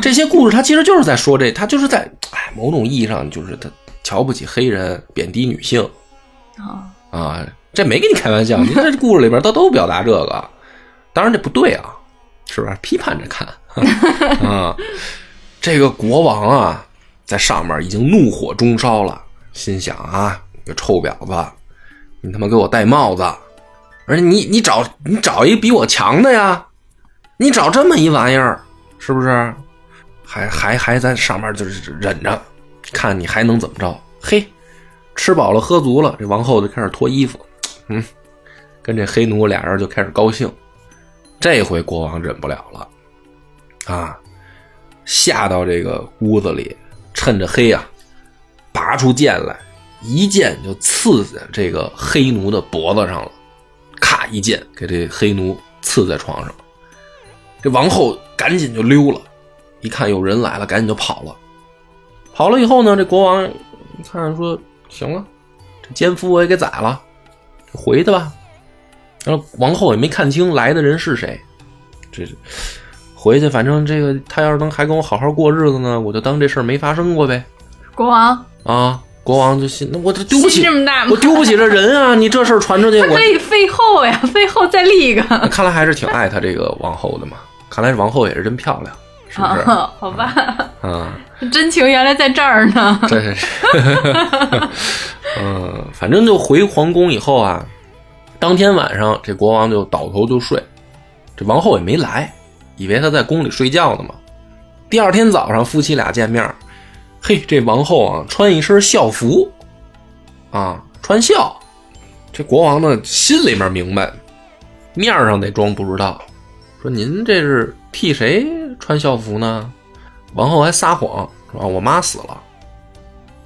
这些故事，他其实就是在说这，他就是在哎，某种意义上就是他瞧不起黑人，贬低女性啊啊，这没跟你开玩笑，你看这故事里边，他都表达这个，当然这不对啊，是不是？批判着看啊，这个国王啊，在上面已经怒火中烧了，心想啊，你个臭婊子，你他妈给我戴帽子，而且你你找你找一比我强的呀，你找这么一玩意儿。是不是？还还还在上面就是忍着，看你还能怎么着？嘿，吃饱了喝足了，这王后就开始脱衣服，嗯，跟这黑奴俩人就开始高兴。这回国王忍不了了，啊，下到这个屋子里，趁着黑呀，拔出剑来，一剑就刺在这个黑奴的脖子上了，咔一剑给这黑奴刺在床上。这王后赶紧就溜了，一看有人来了，赶紧就跑了。跑了以后呢，这国王一看说：“行了，这奸夫我也给宰了，回去吧。”然后王后也没看清来的人是谁，这回去反正这个他要是能还跟我好好过日子呢，我就当这事儿没发生过呗。国王啊，国王就心那我这丢不起这么大，我丢不起这人啊！你这事儿传出去，我可以废后呀，废后再立一个。看来还是挺爱他这个王后的嘛。看来这王后也是真漂亮，是不是？哦、好吧，啊，真情原来在这儿呢。真是，嗯，反正就回皇宫以后啊，当天晚上这国王就倒头就睡，这王后也没来，以为他在宫里睡觉呢嘛。第二天早上夫妻俩见面，嘿，这王后啊穿一身校服，啊穿孝，这国王呢心里面明白，面上得装不知道。说您这是替谁穿校服呢？王后还撒谎说我妈死了，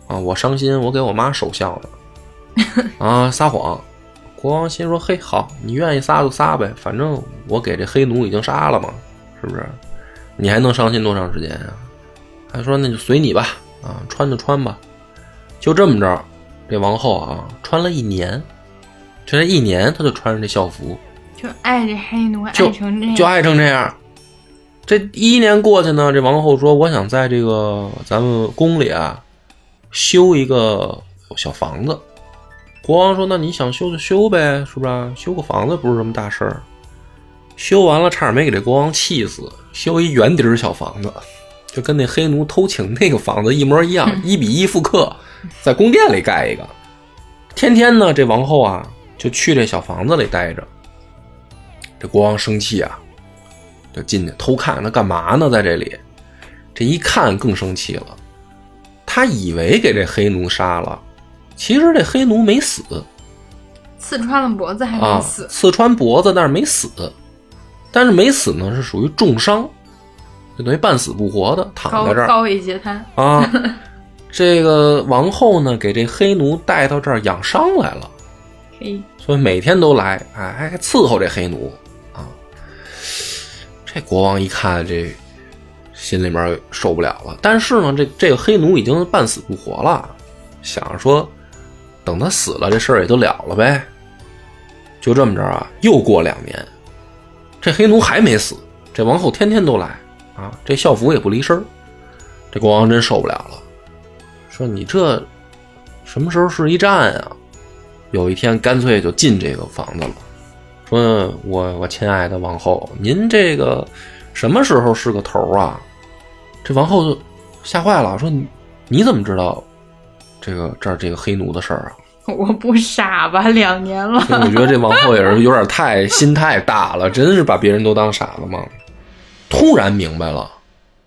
啊，我伤心，我给我妈守孝呢，啊，撒谎。国王心说：嘿，好，你愿意撒就撒呗，反正我给这黑奴已经杀了嘛，是不是？你还能伤心多长时间呀？还说那就随你吧，啊，穿就穿吧。就这么着，这王后啊，穿了一年，就这一年，她就穿着这校服。就爱这黑奴，爱成这样，就爱成这样。这一年过去呢，这王后说：“我想在这个咱们宫里啊，修一个小房子。”国王说：“那你想修就修呗，是不是？修个房子不是什么大事儿。”修完了，差点没给这国王气死。修一圆底小房子，就跟那黑奴偷情那个房子一模一样，一比一复刻，在宫殿里盖一个。天天呢，这王后啊，就去这小房子里待着。这国王生气啊，就进去偷看他干嘛呢？在这里，这一看更生气了。他以为给这黑奴杀了，其实这黑奴没死，刺穿了脖子还没死。啊、刺穿脖子，但是没死。但是没死呢，是属于重伤，就等于半死不活的躺在这儿。高位截瘫啊！这个王后呢，给这黑奴带到这儿养伤来了。嘿，所以每天都来，哎，还伺候这黑奴啊。这国王一看，这心里面受不了了。但是呢，这这个黑奴已经半死不活了，想着说，等他死了，这事儿也就了了呗。就这么着啊，又过两年，这黑奴还没死，这王后天天都来啊，这校服也不离身儿这国王真受不了了，说你这什么时候是一战啊？有一天干脆就进这个房子了，说我我亲爱的王后，您这个什么时候是个头啊？这王后就吓坏了，说你你怎么知道这个这儿这个黑奴的事儿啊？我不傻吧？两年了，我觉得这王后也是有点太心太大了，真是把别人都当傻子吗？突然明白了，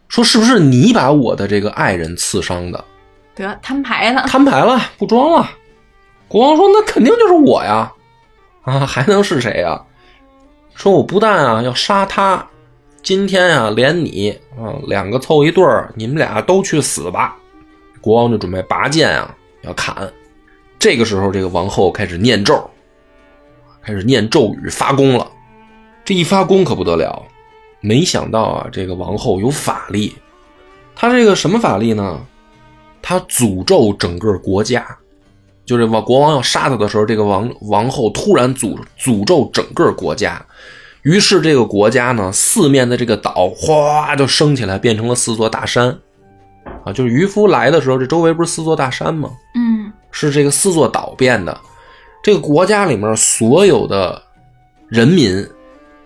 说是不是你把我的这个爱人刺伤的？得摊牌了。摊牌了，不装了。国王说：“那肯定就是我呀，啊，还能是谁呀？说我不但啊要杀他，今天啊连你啊两个凑一对儿，你们俩都去死吧！”国王就准备拔剑啊要砍。这个时候，这个王后开始念咒，开始念咒语发功了。这一发功可不得了，没想到啊，这个王后有法力。她这个什么法力呢？她诅咒整个国家。就是王国王要杀她的时候，这个王王后突然诅诅咒整个国家，于是这个国家呢，四面的这个岛哗就升起来，变成了四座大山，啊，就是渔夫来的时候，这周围不是四座大山吗？嗯，是这个四座岛变的，这个国家里面所有的人民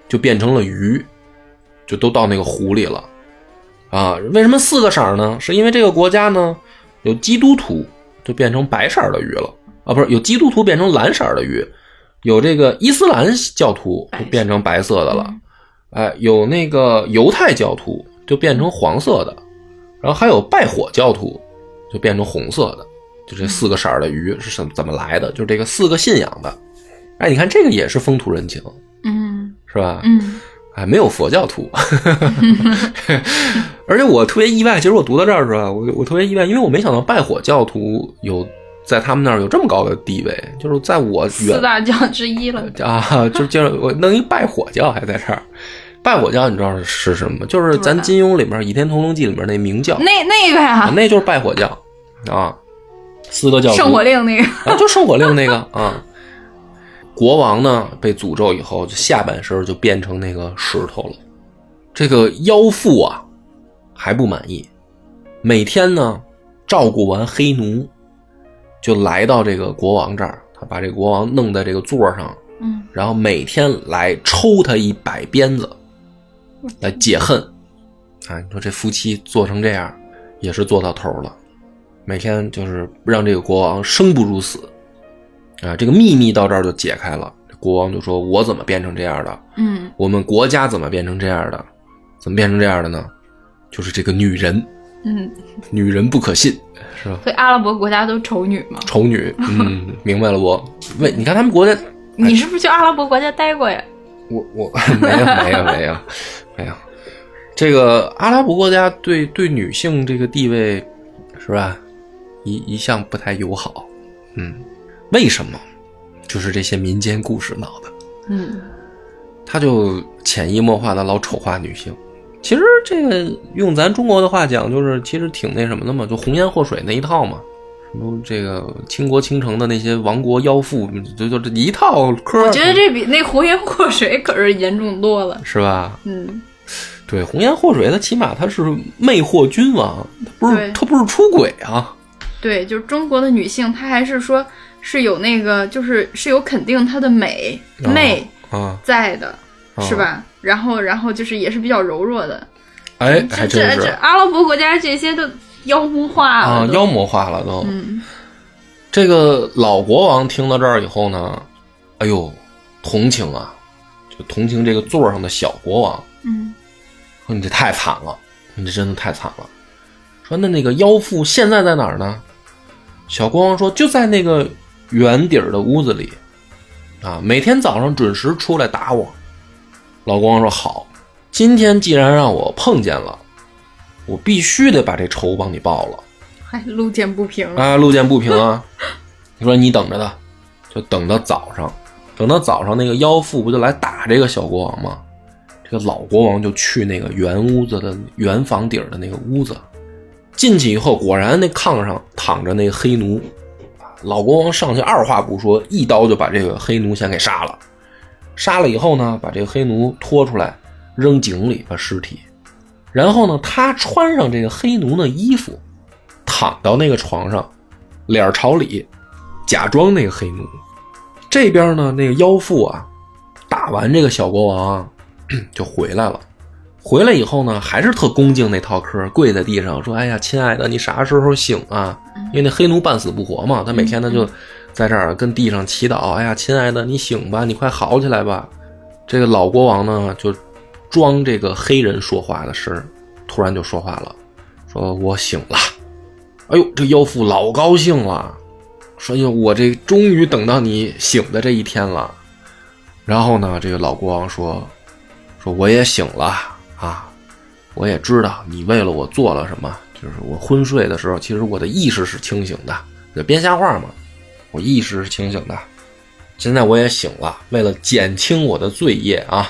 就变成了鱼，就都到那个湖里了，啊，为什么四个色呢？是因为这个国家呢有基督徒。就变成白色的鱼了。啊，不是有基督徒变成蓝色的鱼，有这个伊斯兰教徒就变成白色的了，哎，有那个犹太教徒就变成黄色的，然后还有拜火教徒就变成红色的，就这四个色的鱼是怎怎么来的？就是这个四个信仰的，哎，你看这个也是风土人情，嗯，是吧？嗯，哎，没有佛教徒，而且我特别意外。其实我读到这儿的时候，我我特别意外，因为我没想到拜火教徒有在他们那儿有这么高的地位，就是在我四大教之一了啊，就就是我弄一拜火教还在这儿。拜火教你知道是什么吗？就是咱金庸里面《倚天屠龙记》里面那明教，那那个呀，那就是拜火教啊，四个教圣火令那个啊，就圣火令那个啊。国王呢被诅咒以后，就下半身就变成那个石头了。这个妖妇啊还不满意，每天呢照顾完黑奴，就来到这个国王这儿，他把这个国王弄在这个座上，嗯，然后每天来抽他一百鞭子，来解恨。啊，你说这夫妻做成这样，也是做到头了。每天就是让这个国王生不如死。啊，这个秘密到这儿就解开了。国王就说：“我怎么变成这样的？嗯，我们国家怎么变成这样的？怎么变成这样的呢？就是这个女人，嗯，女人不可信，是吧？所以阿拉伯国家都丑女嘛。丑女，嗯，明白了不？喂你看他们国家，你是不是去阿拉伯国家待过呀？我我没有没有没有没有。这个阿拉伯国家对对女性这个地位，是吧？一一向不太友好，嗯。”为什么？就是这些民间故事闹的。嗯，他就潜移默化的老丑化女性。其实这个用咱中国的话讲，就是其实挺那什么的嘛，就红颜祸水那一套嘛。什么这个倾国倾城的那些亡国妖妇，就就这一套嗑。我觉得这比那红颜祸水可是严重多了，是吧？嗯，对，红颜祸水，他起码他是魅惑君王，他不是他不是出轨啊。对，就是中国的女性，她还是说。是有那个，就是是有肯定她的美媚在的，是吧？然后，然后就是也是比较柔弱的。哎，这这这阿拉伯国家这些都妖魔化了啊，妖魔化了都。嗯，这个老国王听到这儿以后呢，哎呦，同情啊，就同情这个座上的小国王。嗯，说你这太惨了，你这真的太惨了。说那那个妖妇现在在哪儿呢？小国王说就在那个。圆底儿的屋子里，啊，每天早上准时出来打我。老国王说：“好，今天既然让我碰见了，我必须得把这仇帮你报了。”还路见不平啊，路见不平啊！你说你等着的，就等到早上，等到早上，那个妖妇不就来打这个小国王吗？这个老国王就去那个圆屋子的圆房顶的那个屋子，进去以后，果然那炕上躺着那个黑奴。老国王上去二话不说，一刀就把这个黑奴先给杀了。杀了以后呢，把这个黑奴拖出来扔井里，把尸体。然后呢，他穿上这个黑奴的衣服，躺到那个床上，脸朝里，假装那个黑奴。这边呢，那个妖妇啊，打完这个小国王 就回来了。回来以后呢，还是特恭敬那套嗑，跪在地上说：“哎呀，亲爱的，你啥时候醒啊？”因为那黑奴半死不活嘛，他每天他就在这儿跟地上祈祷：“哎呀，亲爱的，你醒吧，你快好起来吧。”这个老国王呢，就装这个黑人说话的声，突然就说话了，说：“我醒了。”哎呦，这妖妇老高兴了，说：“哟，我这终于等到你醒的这一天了。”然后呢，这个老国王说：“说我也醒了。”我也知道你为了我做了什么。就是我昏睡的时候，其实我的意识是清醒的。就编瞎话嘛，我意识是清醒的。现在我也醒了，为了减轻我的罪业啊，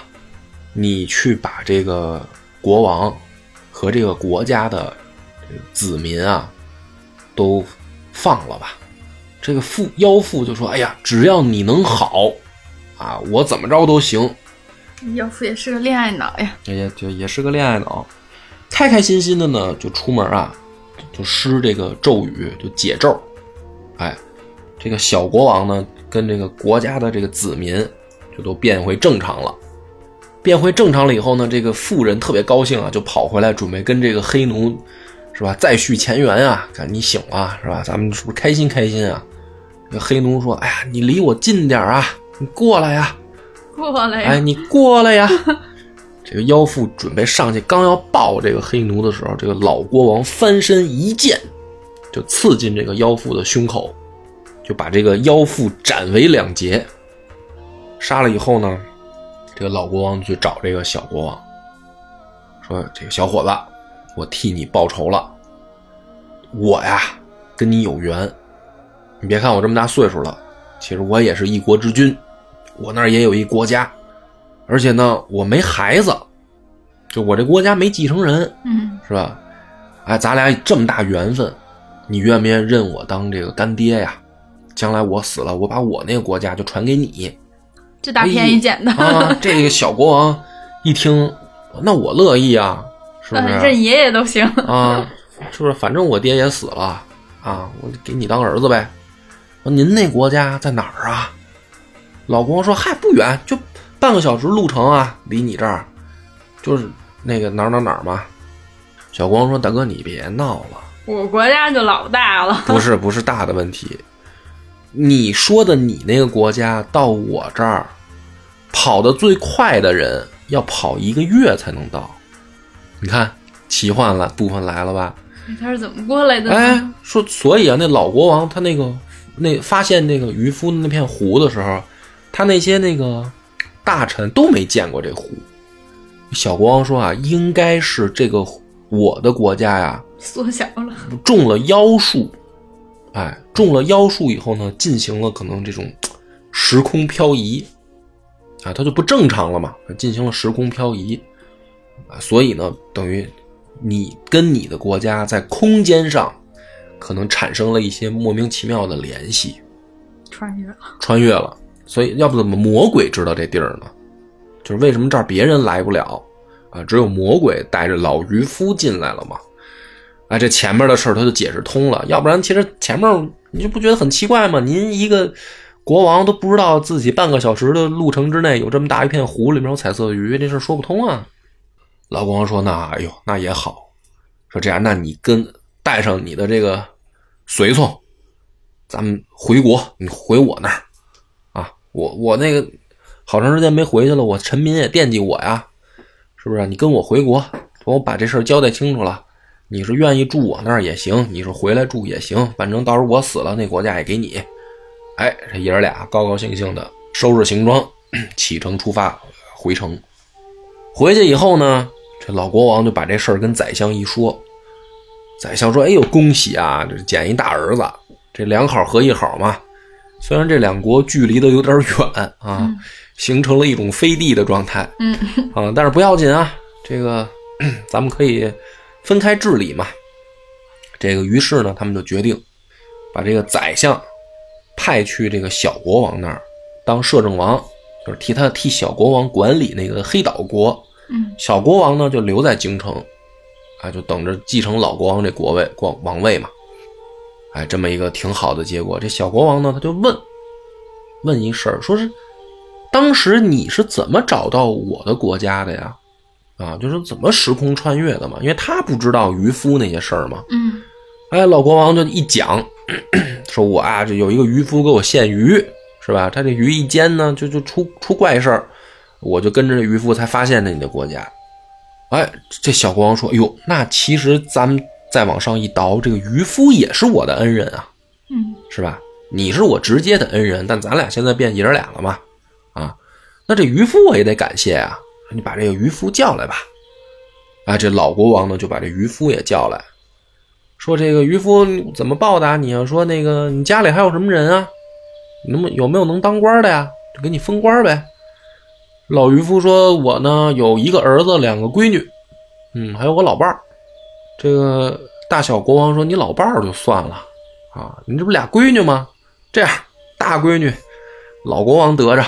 你去把这个国王和这个国家的子民啊都放了吧。这个妇妖妇就说：“哎呀，只要你能好啊，我怎么着都行。”妖妇也是个恋爱脑呀，也就也是个恋爱脑，开开心心的呢，就出门啊，就施这个咒语，就解咒。哎，这个小国王呢，跟这个国家的这个子民就都变回正常了。变回正常了以后呢，这个妇人特别高兴啊，就跑回来准备跟这个黑奴，是吧，再续前缘啊。看你醒了，是吧？咱们是不是开心开心啊？这黑奴说：“哎呀，你离我近点啊，你过来呀。”过来，哎，你过来呀！这个妖妇准备上去，刚要抱这个黑奴的时候，这个老国王翻身一剑，就刺进这个妖妇的胸口，就把这个妖妇斩为两截。杀了以后呢，这个老国王去找这个小国王，说：“这个小伙子，我替你报仇了。我呀，跟你有缘。你别看我这么大岁数了，其实我也是一国之君。”我那儿也有一国家，而且呢，我没孩子，就我这国家没继承人，嗯，是吧？哎，咱俩这么大缘分，你愿不愿意认我当这个干爹呀？将来我死了，我把我那个国家就传给你，这大便宜捡的啊！这个小国王一听，那我乐意啊，是不是？认爷爷都行啊，是不是？反正我爹也死了啊，我给你当儿子呗。您那国家在哪儿啊？老国王说：“嗨，不远，就半个小时路程啊，离你这儿，就是那个哪儿哪儿哪儿嘛。”小国王说：“大哥，你别闹了，我国家就老大了。不是，不是大的问题。你说的你那个国家到我这儿，跑的最快的人要跑一个月才能到。你看，奇幻了部分来了吧？他是怎么过来的？哎，说所以啊，那老国王他那个那发现那个渔夫那片湖的时候。”他那些那个大臣都没见过这湖。小国王说啊，应该是这个我的国家呀缩小了，中了妖术，哎，中了妖术以后呢，进行了可能这种时空漂移，啊，它就不正常了嘛，进行了时空漂移，啊，所以呢，等于你跟你的国家在空间上可能产生了一些莫名其妙的联系，穿越了，穿越了。所以，要不怎么魔鬼知道这地儿呢？就是为什么这儿别人来不了啊？只有魔鬼带着老渔夫进来了嘛？哎，这前面的事儿他就解释通了。要不然，其实前面你就不觉得很奇怪吗？您一个国王都不知道自己半个小时的路程之内有这么大一片湖，里面有彩色鱼，这事说不通啊。老国王说：“那哎呦，那也好。说这样，那你跟带上你的这个随从，咱们回国，你回我那儿。”我我那个好长时间没回去了，我臣民也惦记我呀，是不是？你跟我回国，我把这事交代清楚了。你是愿意住我那儿也行，你是回来住也行，反正到时候我死了，那国家也给你。哎，这爷儿俩高高兴兴的收拾行装，启程出发回城。回去以后呢，这老国王就把这事儿跟宰相一说。宰相说：“哎呦，恭喜啊，这捡一大儿子，这两好合一好嘛。”虽然这两国距离的有点远啊，形成了一种飞地的状态，嗯啊，但是不要紧啊，这个 咱们可以分开治理嘛。这个于是呢，他们就决定把这个宰相派去这个小国王那儿当摄政王，就是替他替小国王管理那个黑岛国。嗯，小国王呢就留在京城，啊，就等着继承老国王这国位、国王位嘛。哎，这么一个挺好的结果。这小国王呢，他就问，问一事儿，说是当时你是怎么找到我的国家的呀？啊，就是怎么时空穿越的嘛？因为他不知道渔夫那些事儿嘛。嗯，哎，老国王就一讲，说我啊，这有一个渔夫给我献鱼，是吧？他这鱼一煎呢，就就出出怪事儿，我就跟着这渔夫才发现了你的国家。哎，这小国王说，哎呦，那其实咱们。再往上一倒，这个渔夫也是我的恩人啊，嗯，是吧？你是我直接的恩人，但咱俩现在变爷俩了嘛，啊，那这渔夫我也得感谢啊，你把这个渔夫叫来吧。啊，这老国王呢就把这渔夫也叫来，说这个渔夫怎么报答你啊？说那个你家里还有什么人啊？能不有没有能当官的呀？就给你封官呗。老渔夫说，我呢有一个儿子，两个闺女，嗯，还有我老伴儿。这个大小国王说：“你老伴儿就算了啊，你这不俩闺女吗？这样，大闺女老国王得着，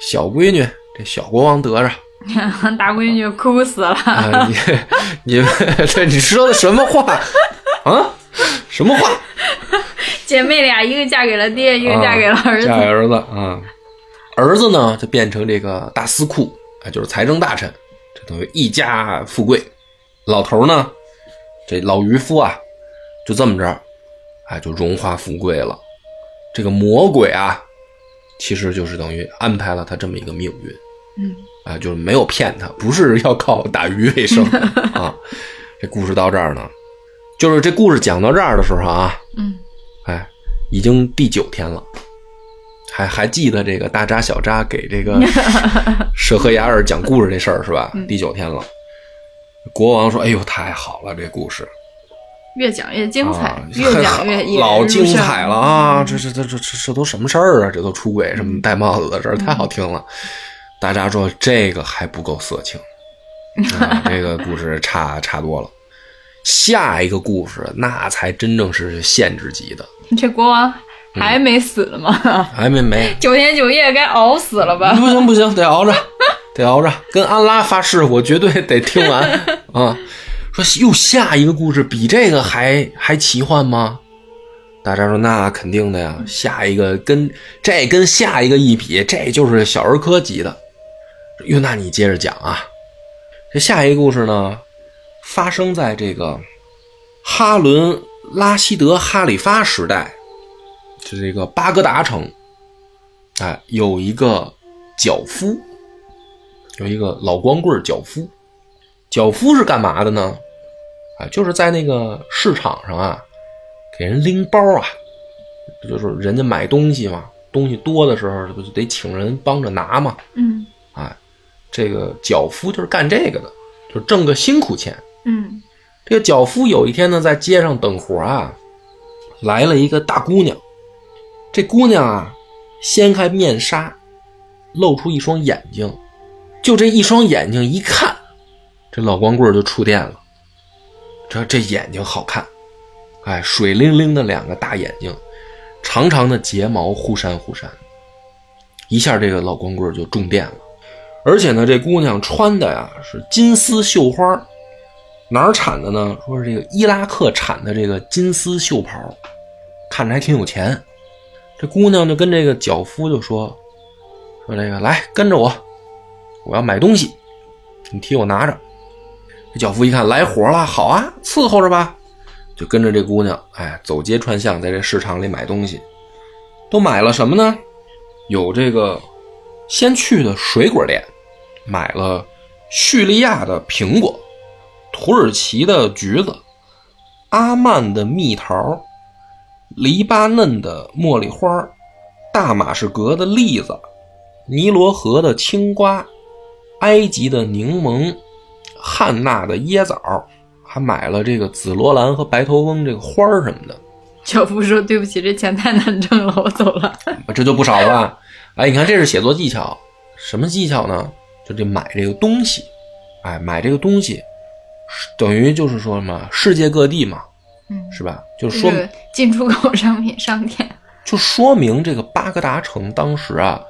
小闺女这小国王得着。大闺女哭死了。你你这你说的什么话啊？什么话？姐妹俩，一个嫁给了爹，一个嫁给了儿子。嫁给儿子啊，儿子呢就变成这个大司库，哎，就是财政大臣，这等于一家富贵。老头呢？”这老渔夫啊，就这么着，哎，就荣华富贵了。这个魔鬼啊，其实就是等于安排了他这么一个命运，嗯，啊，就是没有骗他，不是要靠打鱼为生 啊。这故事到这儿呢，就是这故事讲到这儿的时候啊，嗯，哎，已经第九天了，还还记得这个大扎小扎给这个舍赫雅尔讲故事这事儿是吧？第九天了。国王说：“哎呦，太好了，这故事越讲越精彩，越讲越 老精彩了啊！这这这这这这都什么事儿啊？这都出轨什么戴帽子的事儿，太好听了。大家说这个还不够色情，这个故事差差多了。下一个故事那才真正是限制级的。这国王还没死了吗？还没没，九天九夜该熬死了吧？不行不行，得熬着。”得熬着，跟安拉发誓，我绝对得听完 啊！说又下一个故事比这个还还奇幻吗？大家说那肯定的呀，下一个跟这跟下一个一比，这就是小儿科级的。哟，那你接着讲啊！这下一个故事呢，发生在这个哈伦拉希德哈里发时代，就这个巴格达城，哎，有一个脚夫。有一个老光棍脚夫，脚夫是干嘛的呢？啊，就是在那个市场上啊，给人拎包啊，就是人家买东西嘛，东西多的时候，不就得请人帮着拿嘛。嗯，啊，这个脚夫就是干这个的，就挣个辛苦钱。嗯，这个脚夫有一天呢，在街上等活啊，来了一个大姑娘，这姑娘啊，掀开面纱，露出一双眼睛。就这一双眼睛一看，这老光棍就触电了。这这眼睛好看，哎，水灵灵的两个大眼睛，长长的睫毛忽闪忽闪，一下这个老光棍就中电了。而且呢，这姑娘穿的呀是金丝绣花，哪儿产的呢？说是这个伊拉克产的这个金丝绣袍，看着还挺有钱。这姑娘就跟这个脚夫就说：“说这个来跟着我。”我要买东西，你替我拿着。这脚夫一看来活了，好啊，伺候着吧，就跟着这姑娘，哎，走街串巷，在这市场里买东西。都买了什么呢？有这个先去的水果店，买了叙利亚的苹果、土耳其的橘子、阿曼的蜜桃、黎巴嫩的茉莉花、大马士革的栗子、尼罗河的青瓜。埃及的柠檬，汉娜的椰枣，还买了这个紫罗兰和白头翁这个花儿什么的。脚夫说：“对不起，这钱太难挣了，我走了。”这就不少了吧？哎，你看，这是写作技巧，什么技巧呢？就这买这个东西，哎，买这个东西，等于就是说什么？世界各地嘛，嗯，是吧？就是说进出口商品商店，就说明这个巴格达城当时啊，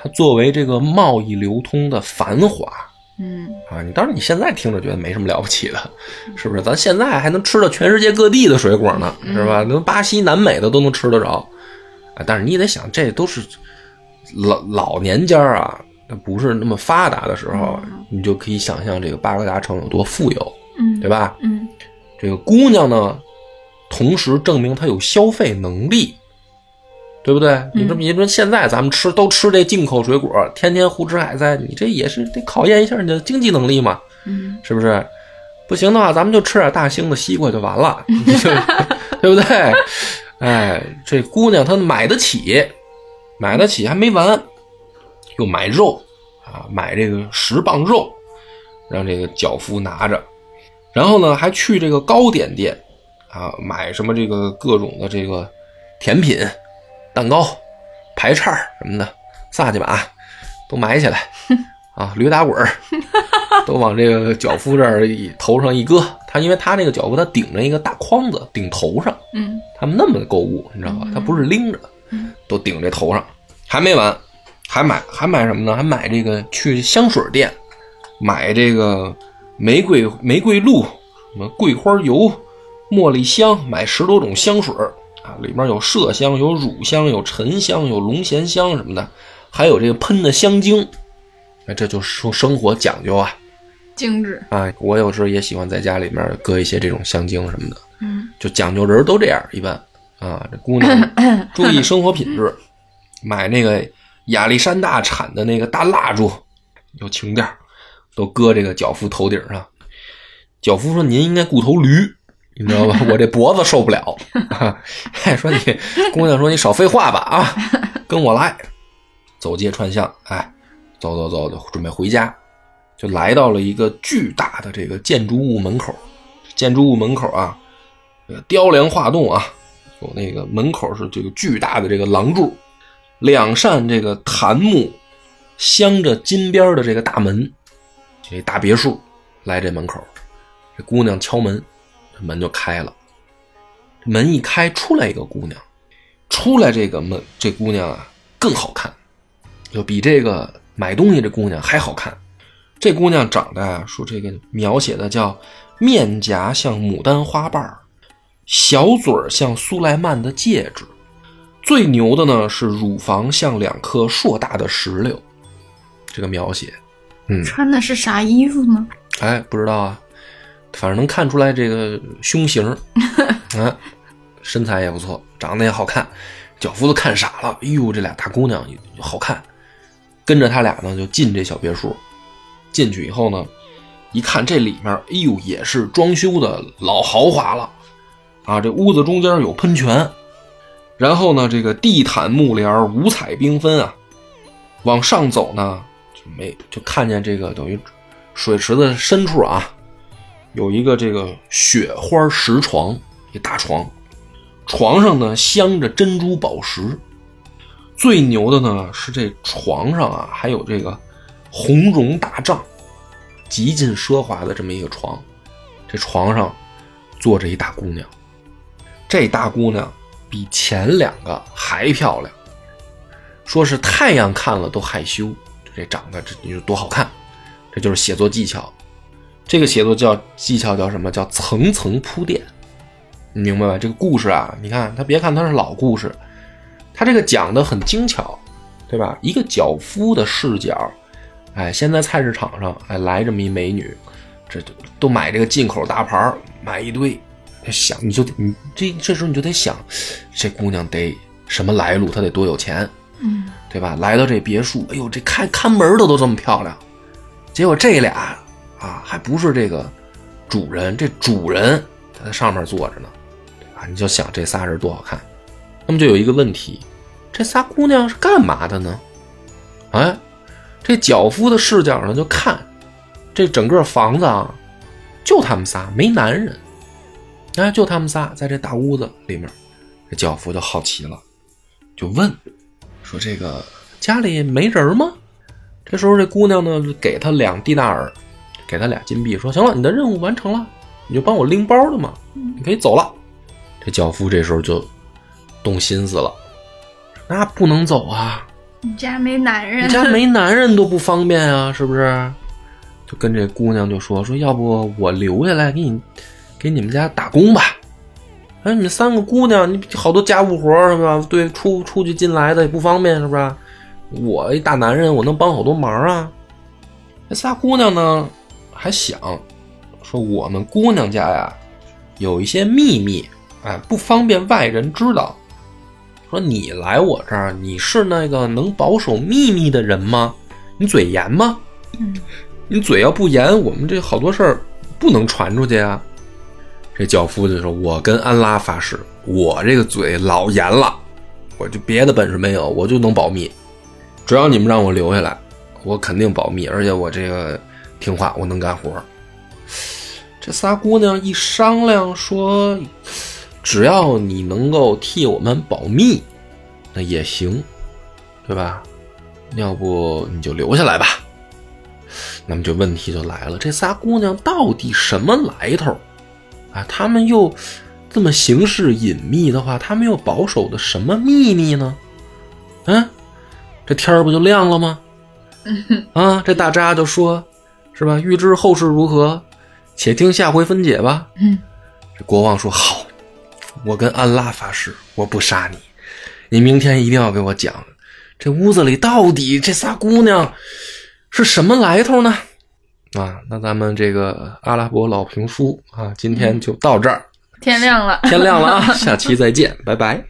它作为这个贸易流通的繁华。嗯啊，你当然你现在听着觉得没什么了不起的，是不是？咱现在还能吃到全世界各地的水果呢，是吧？那巴西、南美的都能吃得着，啊，但是你得想，这都是老老年间啊，那不是那么发达的时候，你就可以想象这个巴格达城有多富有，嗯，对吧？嗯，这个姑娘呢，同时证明她有消费能力。对不对？你这么一说，现在咱们吃都吃这进口水果，天天胡吃海塞，你这也是得考验一下你的经济能力嘛，嗯，是不是？不行的话，咱们就吃点大兴的西瓜就完了，对不对？哎，这姑娘她买得起，买得起还没完，又买肉啊，买这个十磅肉，让这个脚夫拿着，然后呢，还去这个糕点店啊，买什么这个各种的这个甜品。蛋糕、排叉什么的，撒去吧，都埋起来 啊！驴打滚儿 都往这个脚夫这儿头上一搁。他因为他那个脚夫，他顶着一个大筐子，顶头上。嗯，他们那么购物，你知道吧？他不是拎着，都顶这头上。还没完，还买还买什么呢？还买这个去香水店买这个玫瑰玫瑰露、什么桂花油、茉莉香，买十多种香水。啊，里面有麝香，有乳香，有沉香，有龙涎香什么的，还有这个喷的香精。哎，这就说生活讲究啊，精致啊。我有时候也喜欢在家里面搁一些这种香精什么的，嗯，就讲究人都这样一般啊。这姑娘 注意生活品质，买那个亚历山大产的那个大蜡烛，有情调，都搁这个脚夫头顶上。脚夫说：“您应该雇头驴。”你知道吧？我这脖子受不了。说你姑娘说你少废话吧啊，跟我来，走街串巷，哎，走走走，就准备回家，就来到了一个巨大的这个建筑物门口。建筑物门口啊，雕梁画栋啊，有那个门口是这个巨大的这个廊柱，两扇这个檀木镶着金边的这个大门，这大别墅。来这门口，这姑娘敲门。门就开了，门一开，出来一个姑娘，出来这个门，这姑娘啊更好看，就比这个买东西这姑娘还好看。这姑娘长得啊，说这个描写的叫面颊像牡丹花瓣小嘴像苏莱曼的戒指，最牛的呢是乳房像两颗硕大的石榴。这个描写，嗯，穿的是啥衣服呢？哎，不知道啊。反正能看出来这个胸型，啊，身材也不错，长得也好看，脚夫都看傻了。哎呦，这俩大姑娘好看，跟着他俩呢就进这小别墅。进去以后呢，一看这里面，哎呦，也是装修的老豪华了啊！这屋子中间有喷泉，然后呢，这个地毯木帘五彩缤纷啊。往上走呢，就没就看见这个等于水池子深处啊。有一个这个雪花石床，一大床，床上呢镶着珍珠宝石。最牛的呢是这床上啊还有这个红绒大帐，极尽奢华的这么一个床。这床上坐着一大姑娘，这大姑娘比前两个还漂亮，说是太阳看了都害羞。这长得这你说多好看，这就是写作技巧。这个写作叫技巧叫什么？叫层层铺垫，你明白吧？这个故事啊，你看他别看它是老故事，他这个讲的很精巧，对吧？一个脚夫的视角，哎，先在菜市场上，哎，来这么一美女，这都都买这个进口大牌，买一堆，想你就你这这时候你就得想，这姑娘得什么来路？她得多有钱，嗯，对吧？来到这别墅，哎呦，这看看门的都这么漂亮，结果这俩。啊，还不是这个主人，这主人他在上面坐着呢，啊，你就想这仨人多好看。那么就有一个问题，这仨姑娘是干嘛的呢？哎，这脚夫的视角呢，就看这整个房子啊，就他们仨，没男人，哎，就他们仨在这大屋子里面，这脚夫就好奇了，就问说：“这个家里没人吗？”这时候这姑娘呢，给他两蒂纳尔，给他俩金币，说：“行了，你的任务完成了，你就帮我拎包了嘛，你可以走了。”这脚夫这时候就动心思了，那不能走啊！你家没男人，你家没男人都不方便啊，是不是？就跟这姑娘就说说，要不我留下来给你，给你们家打工吧。哎，你们三个姑娘，你好多家务活是吧？对，出出去进来的也不方便，是不是？我一大男人，我能帮好多忙啊。那仨姑娘呢，还想说我们姑娘家呀，有一些秘密，哎，不方便外人知道。说你来我这儿，你是那个能保守秘密的人吗？你嘴严吗？嗯。你嘴要不严，我们这好多事儿不能传出去啊！这教夫就说：“我跟安拉发誓，我这个嘴老严了，我就别的本事没有，我就能保密。只要你们让我留下来，我肯定保密，而且我这个听话，我能干活。”这仨姑娘一商量说：“只要你能够替我们保密，那也行，对吧？要不你就留下来吧。”那么就问题就来了，这仨姑娘到底什么来头？啊，她们又这么行事隐秘的话，她们又保守的什么秘密呢？嗯，这天儿不就亮了吗？啊，这大渣就说，是吧？欲知后事如何，且听下回分解吧。嗯，这国王说好，我跟安拉发誓，我不杀你。你明天一定要给我讲，这屋子里到底这仨姑娘。是什么来头呢？啊，那咱们这个阿拉伯老评书啊，今天就到这儿。天亮了，天亮了啊，下期再见，拜拜。